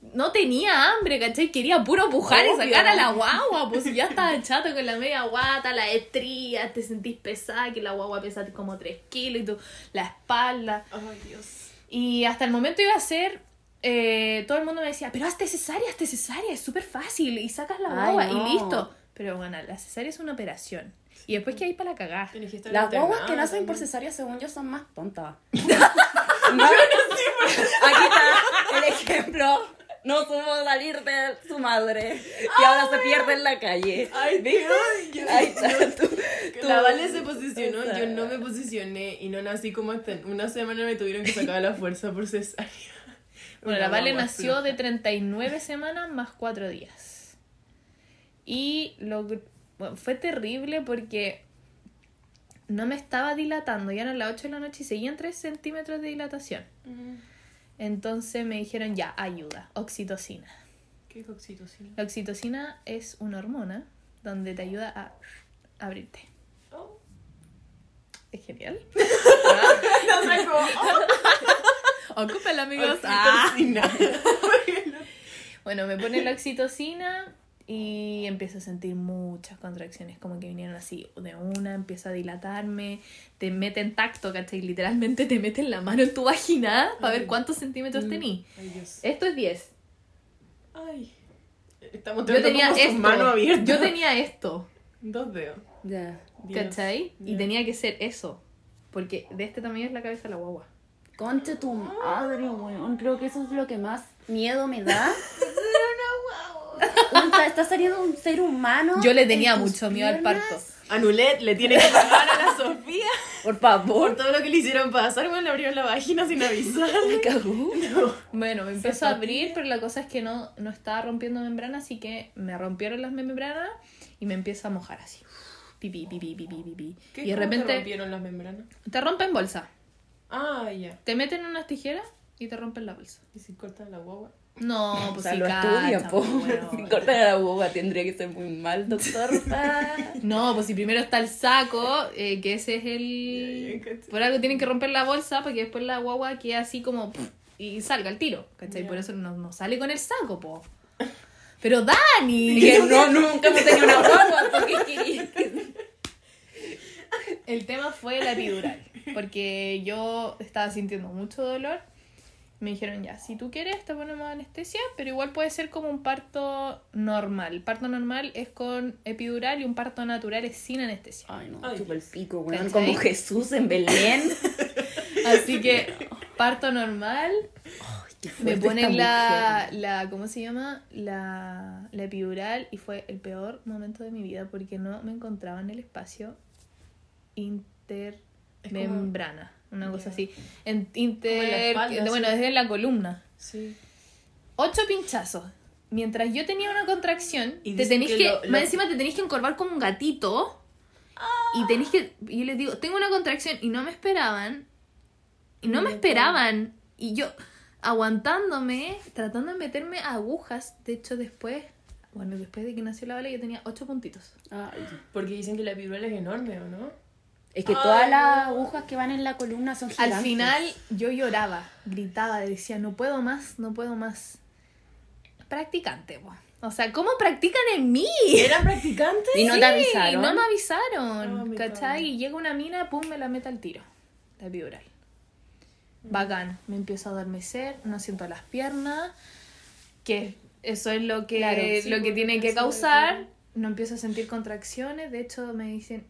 no tenía hambre, ¿cachai? Quería puro pujar y sacar a la guagua. Pues ya estaba chato con la media guata, la estrías, te sentís pesada, que la guagua pesa como 3 kilos y tú, la espalda. Ay, Dios. Y hasta el momento iba a ser. eh, todo el mundo me decía, pero hazte cesárea, hazte cesárea, es súper fácil. Y sacas la Ay, guagua no. y listo. Pero bueno, la cesárea es una operación. Y después que hay para que estar Las guaguas que nacen por cesárea, según yo, son más tontas. <laughs> <laughs> No, Aquí está el ejemplo. No supo salir de su madre. Y ahora se pierde en la calle. Ay, Dios. yo- Ahí <laughs> está. tú- La Vale se posicionó, Esa. yo no me posicioné y no nací como hasta una semana me tuvieron que sacar a la fuerza por cesárea. <laughs> Bueno, la Vale nació floja. de 39 semanas más 4 días. Y lo, bueno, fue terrible porque no me estaba dilatando. Ya eran las 8 de la noche y seguían 3 centímetros de dilatación. Ujú. Entonces me dijeron, ya, ayuda, oxitocina. ¿Qué es oxitocina? La oxitocina es una hormona donde te ayuda a abrirte. Oh. Es genial. <laughs> No sé cómo. <laughs> Ocupen amigos. Ah. Oxitocina. <laughs> Bueno, me pone la oxitocina y empiezo a sentir muchas contracciones, como que vinieron así de una, empiezo a dilatarme, te meten tacto, ¿cachai? Literalmente te meten la mano en tu vagina para ver cuántos centímetros Mm. tení. Ay, Dios. Esto es 10. Ay. Estamos Yo tenía esto. abiertas. Yo tenía esto, Dos dedos. Ya. Dios. ¿cachai? Y tenía que ser eso. Porque de este tamaño es la cabeza de la guagua. Concha tu madre, weón. Creo que eso es lo que más miedo me da. <laughs> <laughs> Un- está saliendo un ser humano. Yo le en tenía mucho miedo al parto. Anulet le tiene que pagar a la <laughs> Sofía Por favor. por todo lo que le hicieron pasar, bueno, le abrieron la vagina sin avisar. Me cagó. Bueno, me empezó a abrir, pero la cosa es que no, no estaba rompiendo membrana, así que me rompieron las membranas y me empieza a mojar así. Pipí, pipí, pipí. ¿Qué, Y de cómo te repente rompieron las membranas? te rompen bolsa. Ah, ya. Te meten unas tijeras y te rompen la bolsa. ¿Y si cortan la guagua? No, <laughs> O pues sea, sí, lo cacha, estudia, po. bueno. <laughs> Si cortan a la boba tendría que ser muy mal, doctor. <laughs> No, pues si primero está el saco, eh, que ese es el... Por algo tienen que romper la bolsa para que después la guagua quede así como... y salga el tiro, ¿cachai? Ya. Por eso no, no sale con el saco, po. Pero Dani, que no, nunca hemos tenido una guagua. que- El tema fue la epidural, porque yo estaba sintiendo mucho dolor. Me dijeron, ya, si tú quieres te ponemos anestesia, pero igual puede ser como un parto normal. Parto normal es con epidural y un parto natural es sin anestesia. Ay, no, Ay, chupa el pico, weón. Como Jesús en Belén. <laughs> Así que, parto normal, Ay, qué me ponen la, mujer. la, ¿cómo se llama? La, la epidural y fue el peor momento de mi vida porque no me encontraba en el espacio intermembrana, una cosa así. En inter, espalda, bueno, sí. desde la columna. Sí. Ocho pinchazos. Mientras yo tenía una contracción, Y te tenéis que que, lo- lo- más encima te tenéis que encorvar como un gatito. Y tenéis que, y yo les digo, tengo una contracción y no me esperaban. Y no me esperaban. Y yo aguantándome, tratando de meterme agujas. De hecho, después, bueno, después de que nació la bala, yo tenía ocho puntitos. Ay, Porque dicen que la epidural es enorme, ¿o no? Es que Ay, todas las agujas que van en la columna son gigantes. Al final, yo lloraba, gritaba, decía, no puedo más, no puedo más. Practicante, po. O sea, ¿cómo practican en mí? ¿Eran practicantes? Y no Sí, te avisaron. No me avisaron, Oh, ¿cachai? Y llega una mina, pum, me la mete al tiro. La epidural. Bacán. Me empiezo a adormecer, no siento las piernas, que eso es lo que, Claro, sí, lo que porque tiene que causar. No empiezo a sentir contracciones. De hecho, me dicen,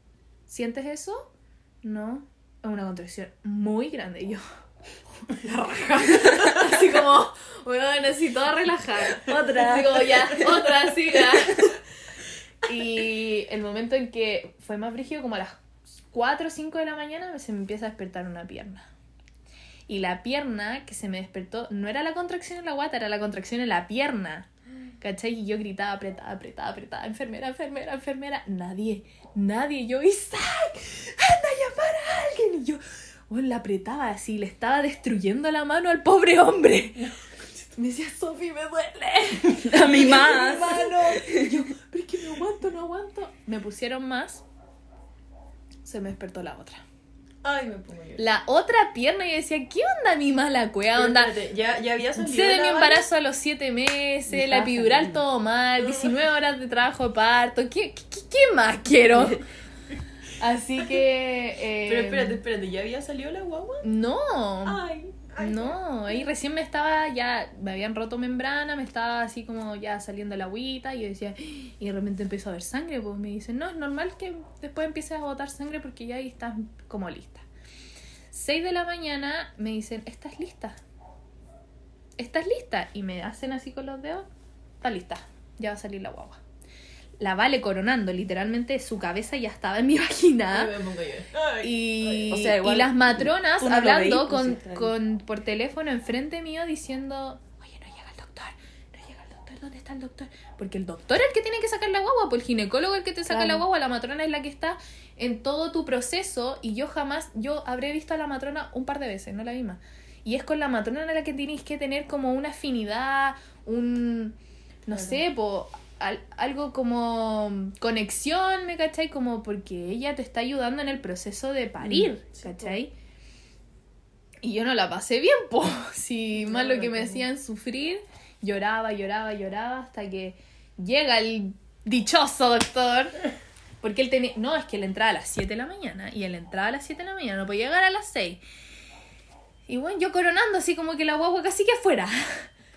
¿sientes eso? No. Es una contracción muy grande. Y yo, <laughs> la raja. Así como, bueno, así toda relajada. Otra. Así como, ya, otra, sí, ya. Y el momento en que fue más brígido, como a las 4 o 5 de la mañana, se me empieza a despertar una pierna. Y la pierna que se me despertó no era la contracción en la guata, era la contracción en la pierna. ¿Cachai? Y yo gritaba, apretada, apretada, apretada, enfermera, enfermera, enfermera. Nadie, nadie. Yo, Isaac, anda a llamar a alguien. Y yo, la apretaba así, le estaba destruyendo la mano al pobre hombre. <laughs> Me decía, Sofi, me duele. <laughs> A mí <laughs> más. Mano. Y yo, pero es que no aguanto, no aguanto. Me pusieron más. Se me despertó la otra. Ay, me pongo yo. La otra pierna, yo decía, ¿qué onda mi mala cueva? Onda, espérate, ¿Ya, ya había salido sé de mi embarazo a los 7 meses, Me la epidural todo mal, 19 horas de trabajo de parto. ¿Qué, qué, qué- qué más quiero? <laughs> Así que. eh, Pero espérate, espérate, ¿ya había salido la guagua? No. Ay. No, ahí recién me estaba ya, me habían roto membrana, me estaba así como ya saliendo la agüita y yo decía, y de repente empezó a ver sangre, pues me dicen, no, es normal que después empieces a botar sangre porque ya ahí estás como lista. 6 de la mañana me dicen, ¿estás lista? ¿Estás lista? Y me hacen así con los dedos, está lista, ya va a salir la guagua. La vale coronando, literalmente su cabeza ya estaba en mi <laughs> vagina. Ay, me pongo yo. Ay, Y, O sea, igual y las matronas hablando veís, pues, con, con, por teléfono enfrente mío diciendo, oye, no llega el doctor, no llega el doctor, ¿dónde está el doctor? Porque el doctor es el que tiene que sacar la guagua, pues el ginecólogo es el que te saca Claro. la guagua, la matrona es la que está en todo tu proceso y yo jamás, yo habré visto a la matrona un par de veces, no la misma. Y es con la matrona a la que tienes que tener como una afinidad, un, no Claro. sé, po, al- algo como conexión, ¿me cachai? Como porque ella te está ayudando en el proceso de parir, Mm, sí, ¿cachai? Y yo no la pasé bien, po. <laughs> Si más lo que me hacían sufrir, lloraba, lloraba, lloraba, hasta que llega el dichoso doctor. Porque él tenía. No, es que él entraba a las 7 de la mañana. Y él entraba a las 7 de la mañana, no podía llegar a las 6. Y bueno, yo coronando así como que la guagua casi que afuera. <laughs>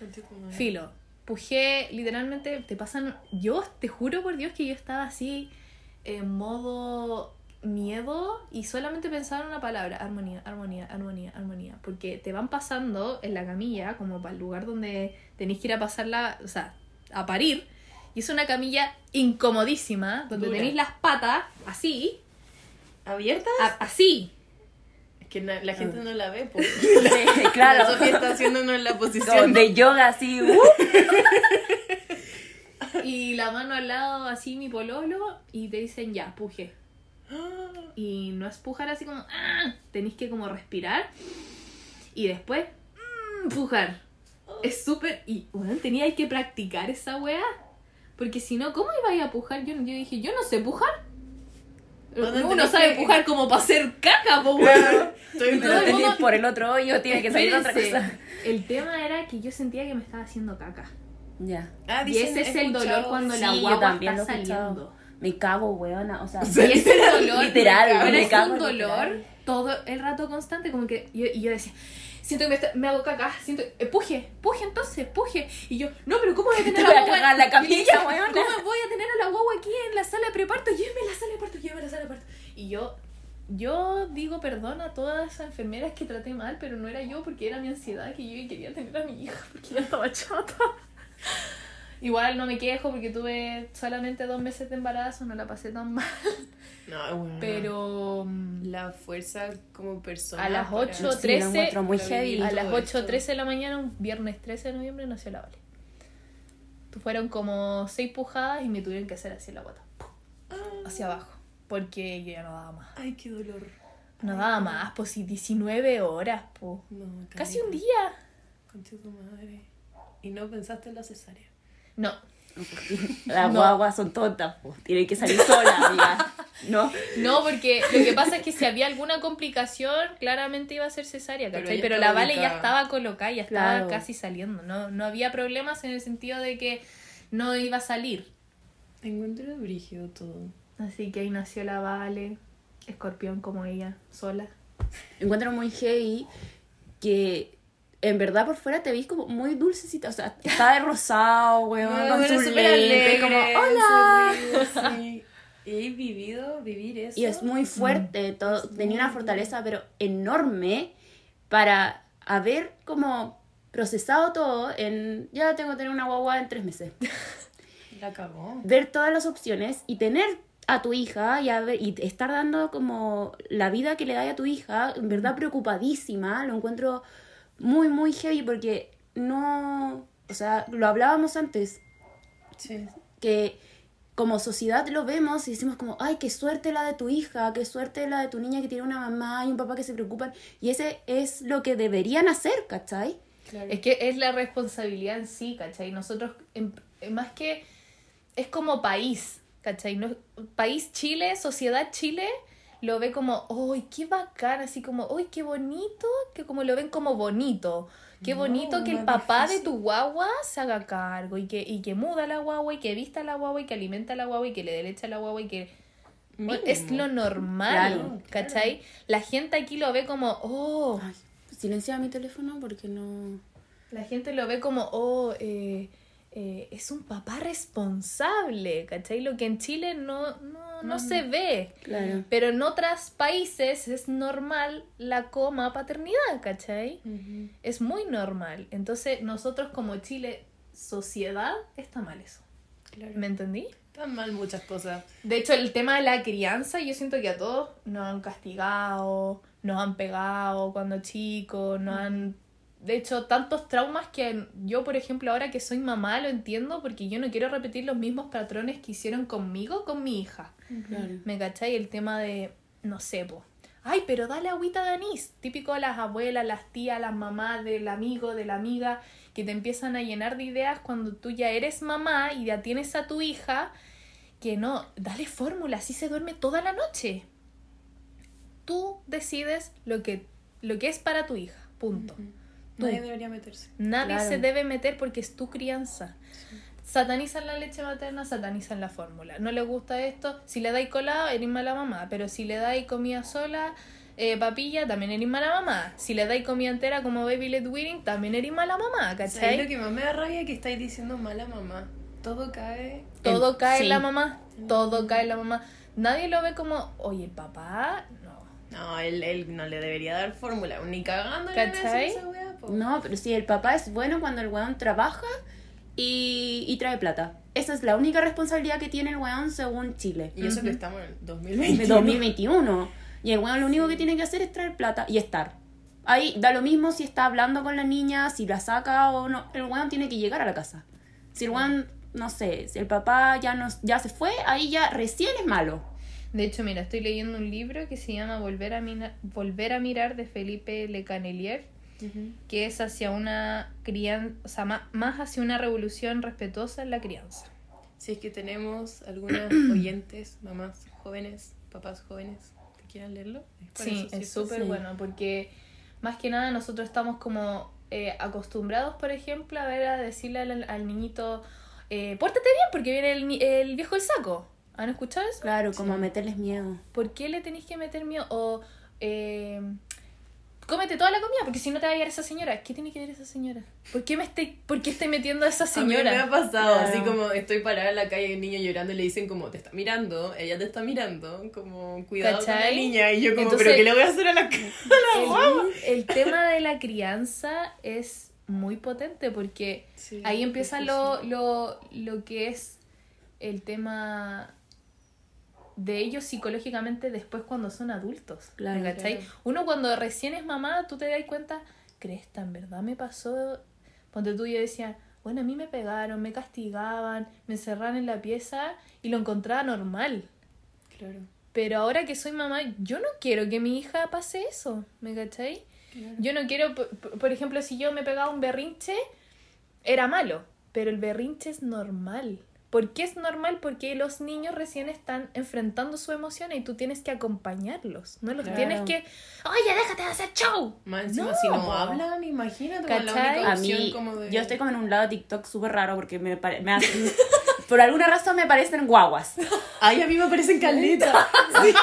Filo. Pujé, literalmente, te pasan. Yo te juro por Dios que yo estaba así en modo miedo y solamente pensaba en una palabra, armonía, armonía, armonía, armonía. Porque te van pasando en la camilla, como para el lugar donde tenéis que ir a pasarla, o sea, a parir. Y es una camilla incomodísima, donde Dura. tenéis las patas así, ¿Abiertas? a- así. Que la gente no la ve, pues. <laughs> Sí, La claro. Sofía está haciéndonos en la posición. de yoga así. uh. Y la mano al lado, así mi pololo, y te dicen ya, puje. <gasps> Y no es pujar así como, ah, tenéis que como respirar. Y después, mm, pujar. Es súper. Y bueno, tenía que practicar esa weá. Porque si no, ¿cómo iba a pujar? Yo, yo dije, yo no sé pujar. Uno tenés sabe que- pujar como para hacer caca, po, weón. Estoy Y todo el mundo- por el otro hoyo tiene que salir otra cosa. El tema era que yo sentía que me estaba haciendo caca. Ya. Ah, Y ese es el dolor cuando la Sí, yo guagua también está saliendo. Me cago, weona. O sea, <laughs> sea, Y ese dolor, Literal, me es cago un dolor literal. todo el rato constante, como que yo, y yo decía, siento que me, está- me hago caca, siento, eh, puje, puje entonces, puje. Y yo, no, pero ¿cómo voy a <laughs> tener Te a la guagua? la camilla. ¿Cómo voy a tener a la guagua aquí en la sala de preparto? Lléveme a la sala de parto, lléveme a la sala de parto. Y yo, yo digo perdón a todas esas enfermeras que traté mal, pero no era yo porque era mi ansiedad que yo quería tener a mi hija porque ya estaba chata. Igual no me quejo porque tuve solamente dos meses de embarazo, no la pasé tan mal. No, bueno. Pero mm, La fuerza como persona. A las para- 8, Sí, lo 13, encuentro muy para heavy. vivir a las todo 8, esto. 13 de la mañana, un viernes 13 de noviembre, nació la Vale. Fueron como seis pujadas y me tuvieron que hacer así la guata. Ah. Hacia abajo. Porque yo ya no daba más. Ay, qué dolor. No daba más, pues si 19 horas, pues. No, Casi un día. Concha tu madre. Y no pensaste en la cesárea. No. Las No. guaguas son tontas, pues. Tienen que salir solas, <laughs> amiga. ¿No? No, porque lo que pasa es que si había alguna complicación, claramente iba a ser cesárea, Pero la Vale ya estaba colocada, ya estaba Claro. casi saliendo. No, no había problemas en el sentido de que no iba a salir. Encuentro brígido todo. Así que ahí nació la Vale, escorpión como ella, sola. Encuentro muy heavy que en verdad por fuera te ves como muy dulcecita. O sea, está de rosado, weón, con lentes, alegre, como, hola. sonríe, sí. Y he vivido, vivir eso. Y es muy fuerte, todo, tenía una fortaleza pero enorme para haber como procesado todo en, ya tengo que tener una guagua en tres meses. <laughs> La cagó. Ver todas las opciones y tener a tu hija y, a ver- y estar dando como la vida que le da a tu hija, en verdad preocupadísima, lo encuentro muy, muy heavy porque no, o sea, lo hablábamos antes, Sí. que como sociedad lo vemos y decimos como, ay, qué suerte la de tu hija, qué suerte la de tu niña que tiene una mamá y un papá que se preocupan. Y ese es lo que deberían hacer, ¿cachai? Claro. Es que es la responsabilidad en sí, ¿cachai? Nosotros, en- más que, es como país, ¿cachai? No, país Chile, sociedad Chile, lo ve como, ¡ay, qué bacán! Así como, ¡ay, qué bonito! Que como lo ven como bonito. Qué No, bonito que el papá de tu guagua se haga cargo y que, y que muda la guagua y que vista la guagua y que alimenta la guagua y que le dé leche a la guagua y que... Mínimo. Es lo normal, Claro, ¿cachai? La gente aquí lo ve como, ¡oh! Ay, silencia mi teléfono porque no... La gente lo ve como, oh, eh, eh, es un papá responsable, ¿cachai? Lo que en Chile no, no, no se ve. Claro. Pero en otros países es normal la coma paternidad, ¿cachai? Ujú. Es muy normal. Entonces nosotros como Chile, sociedad, está mal eso. Claro. ¿Me entendí? Están mal muchas cosas. De hecho, el tema de la crianza, yo siento que a todos nos han castigado, nos han pegado cuando chicos, nos han... De hecho, tantos traumas que yo, por ejemplo, ahora que soy mamá, lo entiendo porque yo no quiero repetir los mismos patrones que hicieron conmigo con mi hija. Claro. ¿Me cachai? El tema de, no sé, po. Ay, pero dale agüita de anís. Típico de las abuelas, las tías, las mamás, del amigo, de la amiga, que te empiezan a llenar de ideas cuando tú ya eres mamá y ya tienes a tu hija, que no, dale fórmula, así se duerme toda la noche. Tú decides lo que lo que es para tu hija, punto. Nadie debería meterse. Nadie Claro. se debe meter porque es tu crianza. Satanizan la leche materna, satanizan la fórmula. No le gusta esto. Si le dais colado, eres mala mamá. Pero si le dais comida sola, eh, papilla, también eres mala mamá. Si le dais comida entera como baby led weaning, también eres mala mamá, ¿Sabes ¿cachai? lo que más me da rabia? Que estáis diciendo mala mamá. Todo cae. Todo El- cae en sí. la mamá. Todo cae en la mamá. Nadie lo ve como, oye, el papá, no. No, él, él no le debería dar fórmula. Ni cagando le ¿Cachai? Po. No, pero sí, el papá es bueno cuando el weón trabaja y, y trae plata. Esa es la única responsabilidad que tiene el weón según Chile. Y eso Ujú. que estamos en De 2020. 2021. Y el weón lo único que tiene que hacer es traer plata y estar. Ahí da lo mismo si está hablando con la niña, si la saca o no. El weón tiene que llegar a la casa. Si el weón, no sé, si el papá ya, no, ya se fue, ahí ya recién es malo. De hecho, mira, estoy leyendo un libro que se llama Volver a, Mina- Volver a mirar de Felipe Le Canelier, Que es hacia una crianza, o sea, más hacia una revolución respetuosa en la crianza. Si es que tenemos algunas <clears throat> oyentes, mamás jóvenes, papás jóvenes que quieran leerlo. para Sí, eso, es súper Sí. bueno porque más que nada nosotros estamos como eh, acostumbrados, por ejemplo, a ver a decirle al, al niñito, eh, pórtate bien porque viene el, el viejo el saco. ¿Han escuchado eso? Claro, como a meterles miedo. ¿Por qué le tenéis que meter miedo? O eh, cómete toda la comida porque si no te va a llegar esa señora. ¿Qué tiene que ver esa señora? ¿Por qué me estoy, por qué estoy metiendo a esa A mí me ha señora? pasado, Claro. así como estoy parada en la calle y un niño llorando y le dicen como, te está mirando, ella te está mirando, como, cuidado con la ¿Cachai? niña. Y yo como, Entonces- ¿pero qué le voy a hacer a la cara? <laughs> El, el tema de la crianza es muy potente porque Sí, ahí empieza lo, lo, lo que es el tema de ellos psicológicamente después cuando son adultos. Claro, ¿me cachai? claro. Uno cuando recién es mamá, tú te das cuenta, Cresta, en verdad me pasó. Ponte tú y yo decía, bueno, a mí me pegaron, me castigaban, me encerraron en la pieza y lo encontraba normal. Claro. Pero ahora que soy mamá, yo no quiero que mi hija pase eso, ¿me cachai? claro. Yo no quiero, por, por ejemplo, si yo me pegaba un berrinche, era malo, pero el berrinche es normal. ¿Por qué es normal? Porque los niños recién están enfrentando su emoción y tú tienes que acompañarlos. No los Claro. tienes que, oye, déjate de hacer show. No, si no po. hablan, imagínate, con la A mí, como de... yo estoy como en un lado de TikTok súper raro porque me, pare- me hacen- <laughs> por alguna razón me parecen guaguas. Ay, a mí me parecen caletas.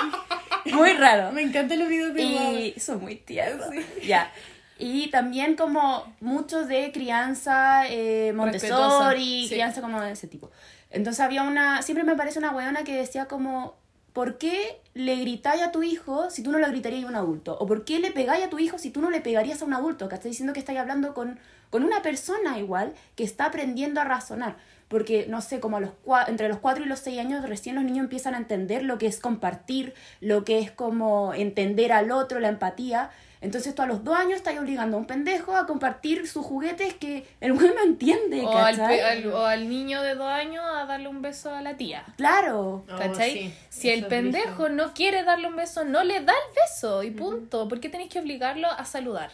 <laughs> Muy raro. me encantan los videos de. Y son muy tiernos. Ya. Y también como muchos de crianza eh, Montessori, sí. crianza como de ese tipo. Entonces había una, siempre me parece una weona que decía como, ¿por qué le gritáis a tu hijo si tú no le gritarías a un adulto? ¿O por qué le pegáis a tu hijo si tú no le pegarías a un adulto? Que estás diciendo que estáis hablando con, con una persona igual que está aprendiendo a razonar. Porque, no sé, como a los entre los 4 y los 6 años recién los niños empiezan a entender lo que es compartir, lo que es como entender al otro, la empatía. Entonces tú a los 2 años estás obligando a un pendejo a compartir sus juguetes que el güey no entiende, O al, ¿cachai? pe- al- o al niño de dos años a darle un beso a la tía. Claro. Oh, ¿Cachai? sí, si el eso pendejo no quiere darle un beso, no le da el beso y punto. ¿Por qué tenéis que obligarlo a saludar?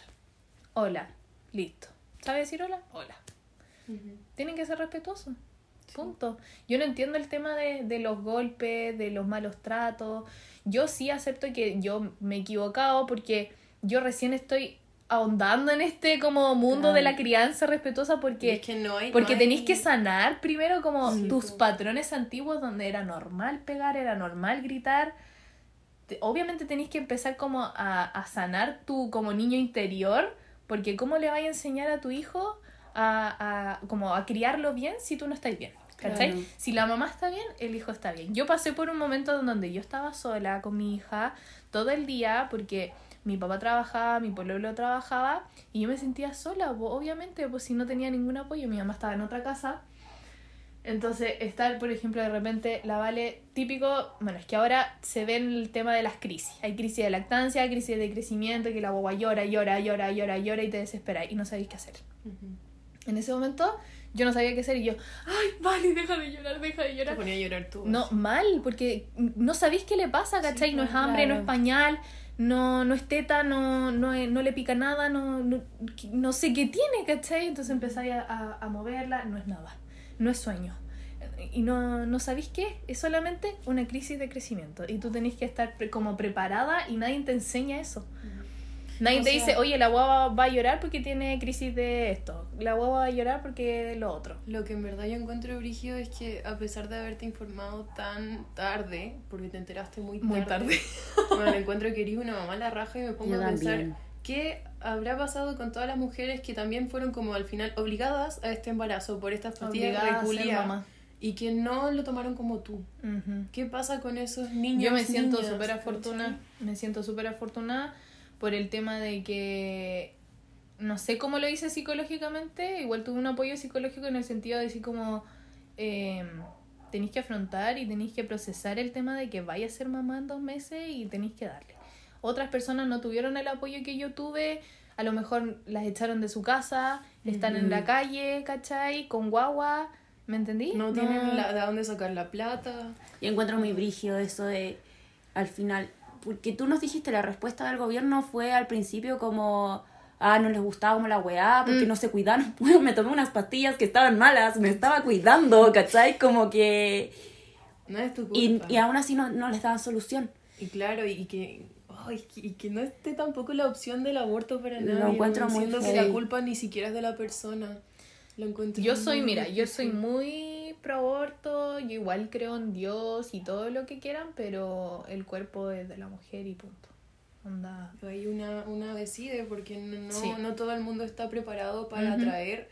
Hola, listo. ¿Sabe decir hola? Hola. Tienen que ser respetuosos. Punto. Yo no entiendo el tema de, de los golpes, de los malos tratos. Yo sí acepto que yo me he equivocado porque yo recién estoy ahondando en este como mundo de la crianza respetuosa porque es que no hay... porque no tenéis que sanar primero como Sí, tus patrones antiguos donde era normal pegar, era normal gritar. Te- Obviamente tenéis que empezar como a, a sanar tu como niño interior, porque ¿cómo le vais a enseñar a tu hijo a, a- como a criarlo bien si tú no estás bien? ¿Cachai? Claro. Si la mamá está bien, el hijo está bien. Yo pasé por un momento donde yo estaba sola con mi hija todo el día porque mi papá trabajaba, mi pueblo trabajaba y yo me sentía sola, obviamente, pues si no tenía ningún apoyo, mi mamá estaba en otra casa. Entonces, estar, por ejemplo, de repente, la Vale, típico, bueno, es que ahora se ve el tema de las crisis. Hay crisis de lactancia, crisis de crecimiento, que la guagua llora, llora, llora, llora, llora y te desespera y no sabéis qué hacer. En ese momento, yo no sabía qué hacer y yo, ay, Vale, deja de llorar, deja de Te llorar. ponía a llorar tú. No, mal, porque no sabéis qué le pasa, ¿cachai? Sí, no es pues, hambre, no claro. es pañal, no, no es teta, no, no, no le pica nada, no, no, no sé qué tiene, ¿cachai? Entonces empezáis a, a, moverla, no es nada, no es sueño. Y no, no sabéis qué, es solamente una crisis de crecimiento. Y tú tenés que estar pre- como preparada y nadie te enseña eso. Nadie O te sea- dice, oye, la guagua va a llorar porque tiene crisis de esto. La guagua va a llorar porque de lo otro. Lo que en verdad yo encuentro brígido es que a pesar de haberte informado tan tarde, porque te enteraste muy tarde, Muy tarde. <laughs> bueno, encuentro que eres una mamá a la raja y me pongo Yo a pensar también. qué habrá pasado con todas las mujeres que también fueron como al final obligadas a este embarazo por estas pastillas de y que no lo tomaron como tú. Ujú. ¿Qué pasa con esos niños? Yo me siento súper afortunada, me siento súper afortunada por el tema de que no sé cómo lo hice psicológicamente, igual tuve un apoyo psicológico en el sentido de decir como eh, tenéis que afrontar y tenéis que procesar el tema de que vaya a ser mamá en dos meses y tenéis que darle. Otras personas no tuvieron el apoyo que yo tuve, a lo mejor las echaron de su casa, están en la calle, ¿cachai? Con guagua, ¿me entendí? No tienen la, de dónde sacar la plata. Yo encuentro muy brígido eso de, al final, porque tú nos dijiste, la respuesta del gobierno fue al principio como, ah, no les gustaba como la weá, porque no se cuidaron. <laughs> Bueno, me tomé unas pastillas que estaban malas, me estaba cuidando, ¿cachai? Como que... No es tu Y, culpa. y aún así no, no les daban solución. Y claro, y que, ay, y que no esté tampoco la opción del aborto para Lo nadie. encuentro ¿no? muy que la culpa ni siquiera es de la persona. Lo encuentro Yo soy, muy mira, yo soy muy pro aborto, yo igual creo en Dios y todo lo que quieran, pero el cuerpo es de la mujer y punto. Onda. Ahí una, una decide porque no, no, Sí. no todo el mundo está preparado para Ujú. traer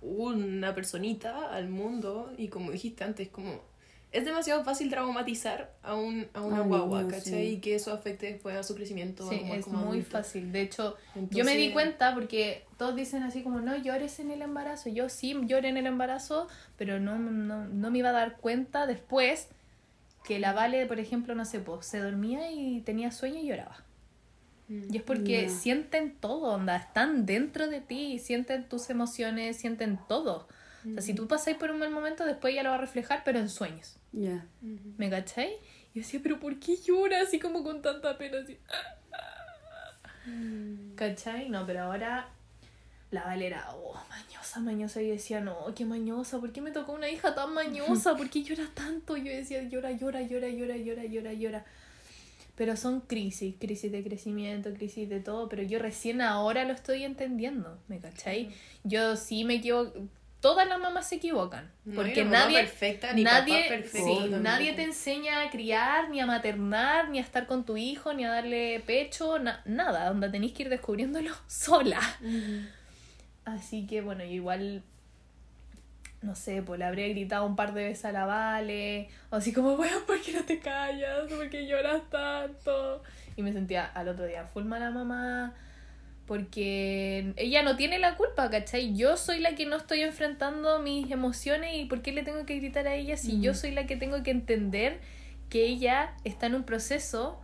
una personita al mundo y como dijiste antes, como es demasiado fácil traumatizar a, un, a una A un guagua, ¿cachai? sí. Y que eso afecte después a su crecimiento. Sí, como- es como muy adulto. fácil. De hecho, yo me di Entonces- cuenta porque todos dicen así como, no llores en el embarazo. Yo sí lloré en el embarazo, pero no, no, no me iba a dar cuenta después que la Vale, por ejemplo, no sé, pues se dormía y tenía sueño y lloraba. Mm. Y es porque Ya. sienten todo, onda, están dentro de ti, sienten tus emociones, sienten todo. O sea, Mm. si tú pasáis por un mal momento, después ya lo va a reflejar, pero en sueños. Ya. Ujú. ¿Me cachai? Y yo decía, pero ¿por qué llora así como con tanta pena? Así? ¿Cachai? No, pero ahora la Valera, oh, mañosa, mañosa. Y decía, no, qué mañosa, ¿por qué me tocó una hija tan mañosa? ¿Por qué llora tanto? Yo decía, llora, llora, llora, llora, llora, llora, llora. Pero son crisis, crisis de crecimiento, crisis de todo, pero yo recién ahora lo estoy entendiendo, ¿me cachai? Yo sí me equivoco, todas las mamás se equivocan, No porque mamá nadie, perfecta, ni nadie, perfecto sí, nadie te enseña a criar, ni a maternar, ni a estar con tu hijo, ni a darle pecho, na- nada, donde tenéis que ir descubriéndolo <laughs> sola. Ujú. Así que bueno, yo igual, no sé, pues le habría gritado un par de veces a la Vale, o así como, <laughs> weón, ¿por qué no te callas? ¿Por qué lloras tanto? Y me sentía al otro día full mala mamá, porque ella no tiene la culpa, ¿cachai? Yo soy la que no estoy enfrentando mis emociones y ¿por qué le tengo que gritar a ella si yo soy la que tengo que entender que ella está en un proceso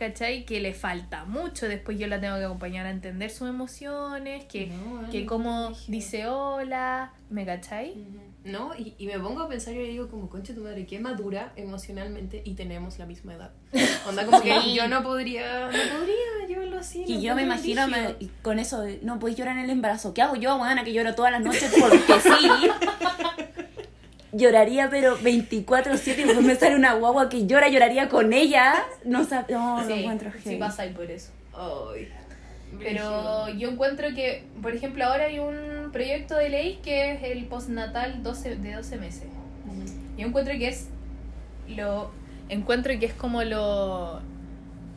¿cachai? Que le falta mucho. Después yo la tengo que acompañar a entender sus emociones, que, No, que como dice hola, ¿me cachai? No, y, y me pongo a pensar y le digo como, concha tu madre, qué madura emocionalmente y tenemos la misma edad. <laughs> Onda como que Sí. yo no podría, no podría llevarlo así. Y lo yo me imagino me- con eso, no podéis llorar en el embarazo. ¿Qué hago yo, buena, que lloro todas las noches? Porque sí. <laughs> Lloraría, pero 24-7 y después me sale una guagua que llora, lloraría con ella. No, no, lo Sí, encuentro sí ahí por eso. Ay, Pero yo encuentro que, por ejemplo, ahora hay un proyecto de ley que es el postnatal 12, de 12 meses. Ujú. Yo encuentro que es lo encuentro que es como lo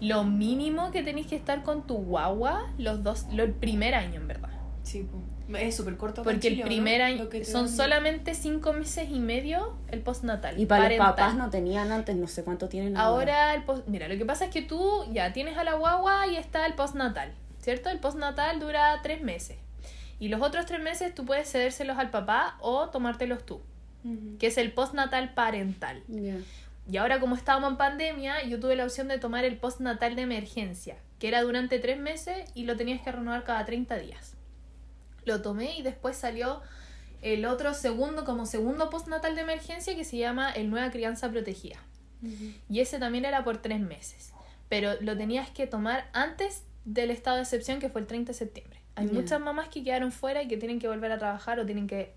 lo mínimo que tenéis que estar con tu guagua los dos lo, el primer año en verdad Sí, po. Es súper corto. porque el primer año son dan. solamente cinco meses y medio el postnatal Y para los parental. papás no tenían antes, no sé cuánto tienen ahora el post- mira lo que pasa es que tú ya tienes a la guagua y está el postnatal cierto el postnatal dura tres meses y los otros tres meses tú puedes cedérselos al papá o tomártelos tú que es el postnatal parental Ya. Y ahora como estábamos en pandemia, yo tuve la opción de tomar el postnatal de emergencia, que era durante tres meses y lo tenías que renovar cada 30 días. Lo tomé y después salió el otro segundo, como segundo postnatal de emergencia, que se llama el Nueva Crianza Protegida. Y ese también era por tres meses. Pero lo tenías que tomar antes del estado de excepción, que fue el 30 de septiembre. Hay muchas mamás que quedaron fuera y que tienen que volver a trabajar o tienen que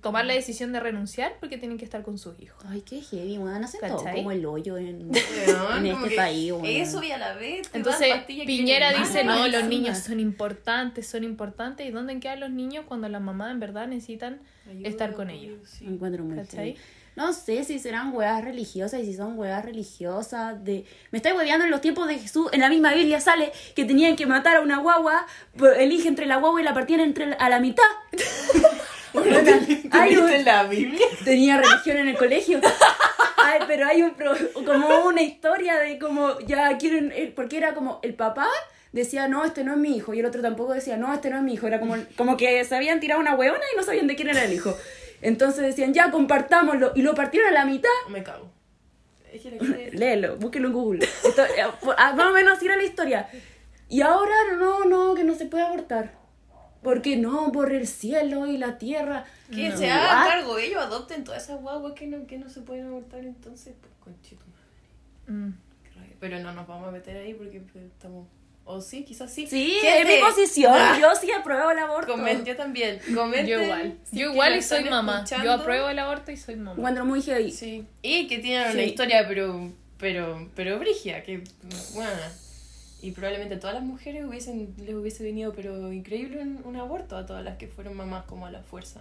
tomar la decisión de renunciar porque tienen que estar con sus hijos. Ay, qué heavy, weón. Hacen todo como el hoyo en, <laughs> en este país, weón. Eso y a la vez. Entonces Piñera dice, no, los niños son importantes, son importantes. ¿Y dónde quedan los niños cuando las mamás en verdad necesitan Ayuda, estar con apoyo, ellos? sí. Encuentro muy ¿Cachai? No sé si serán huevas religiosas y si son huevas religiosas de... Me estoy hueveando en los tiempos de Jesús. En la misma Biblia sale que tenían que matar a una guagua. pues, Elige entre la guagua y la partían entre la- a la mitad. <laughs> Hay un- ¿Viste la Biblia? Tenía religión en el colegio. Ay, pero hay un pro- como una historia de como ya quieren eh, porque era como el papá decía no este no es mi hijo y el otro tampoco decía no este no es mi hijo era como como que se habían tirado una hueona y no sabían de quién era el hijo entonces decían ya compartámoslo y lo partieron a la mitad Me cago. <laughs> Léelo búsquelo en Google Esto, eh, ah, más o menos así era la historia y ahora no no que no se puede abortar porque no por el cielo y la tierra Que No. se haga What? cargo, ellos adopten todas esas guaguas que no, que no se pueden abortar entonces, pues conchito madre. Mm. Pero no nos vamos a meter ahí porque pues, estamos. O sí, quizás sí. Sí, es mi posición. ah, Yo sí apruebo el aborto. comen- yo también. Comenten. Yo igual. si Yo igual y soy mamá. escuchando. Yo apruebo el aborto y soy mamá. Encuentro muy heavy. Sí. Y que tienen una Sí. historia, pero. Pero. Pero brigia, que. Bueno. Y probablemente a todas las mujeres hubiesen, les hubiese venido, pero increíble un, un aborto a todas las que fueron mamás como a la fuerza.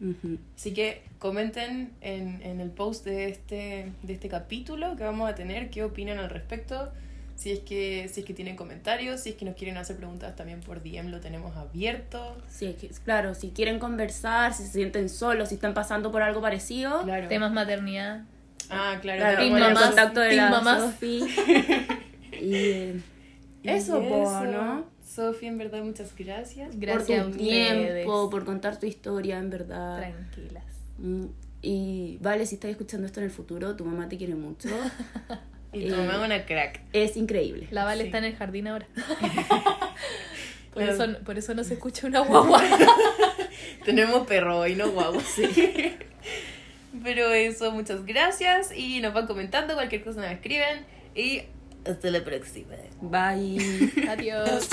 Ujú. Así que comenten en, en el post de este, de este capítulo que vamos a tener, qué opinan al respecto. Si es, que, si es que tienen comentarios, si es que nos quieren hacer preguntas también por DM, lo tenemos abierto. Sí, es que- claro, si quieren conversar, si se sienten solos, si están pasando por algo parecido. Claro. Temas maternidad. Ah, claro. Claro, el mamás, contacto de team la mamás. <laughs> Y eh, eso, po, ¿no? Sofi, en verdad, muchas gracias. Gracias a por tu tiempo, por contar tu historia, en verdad. Tranquilas. Mm, Y vale, si estás escuchando esto en el futuro, tu mamá te quiere mucho. <laughs> Y tu Eh, mamá es una crack. es increíble. La Vale Sí. está en el jardín ahora. <laughs> por, Claro. eso, por eso no se escucha una guagua. <laughs> Tenemos perro y no guau. Pero eso, muchas gracias. Y nos van comentando, cualquier cosa nos escriben. Y hasta la próxima. Bye. Adiós.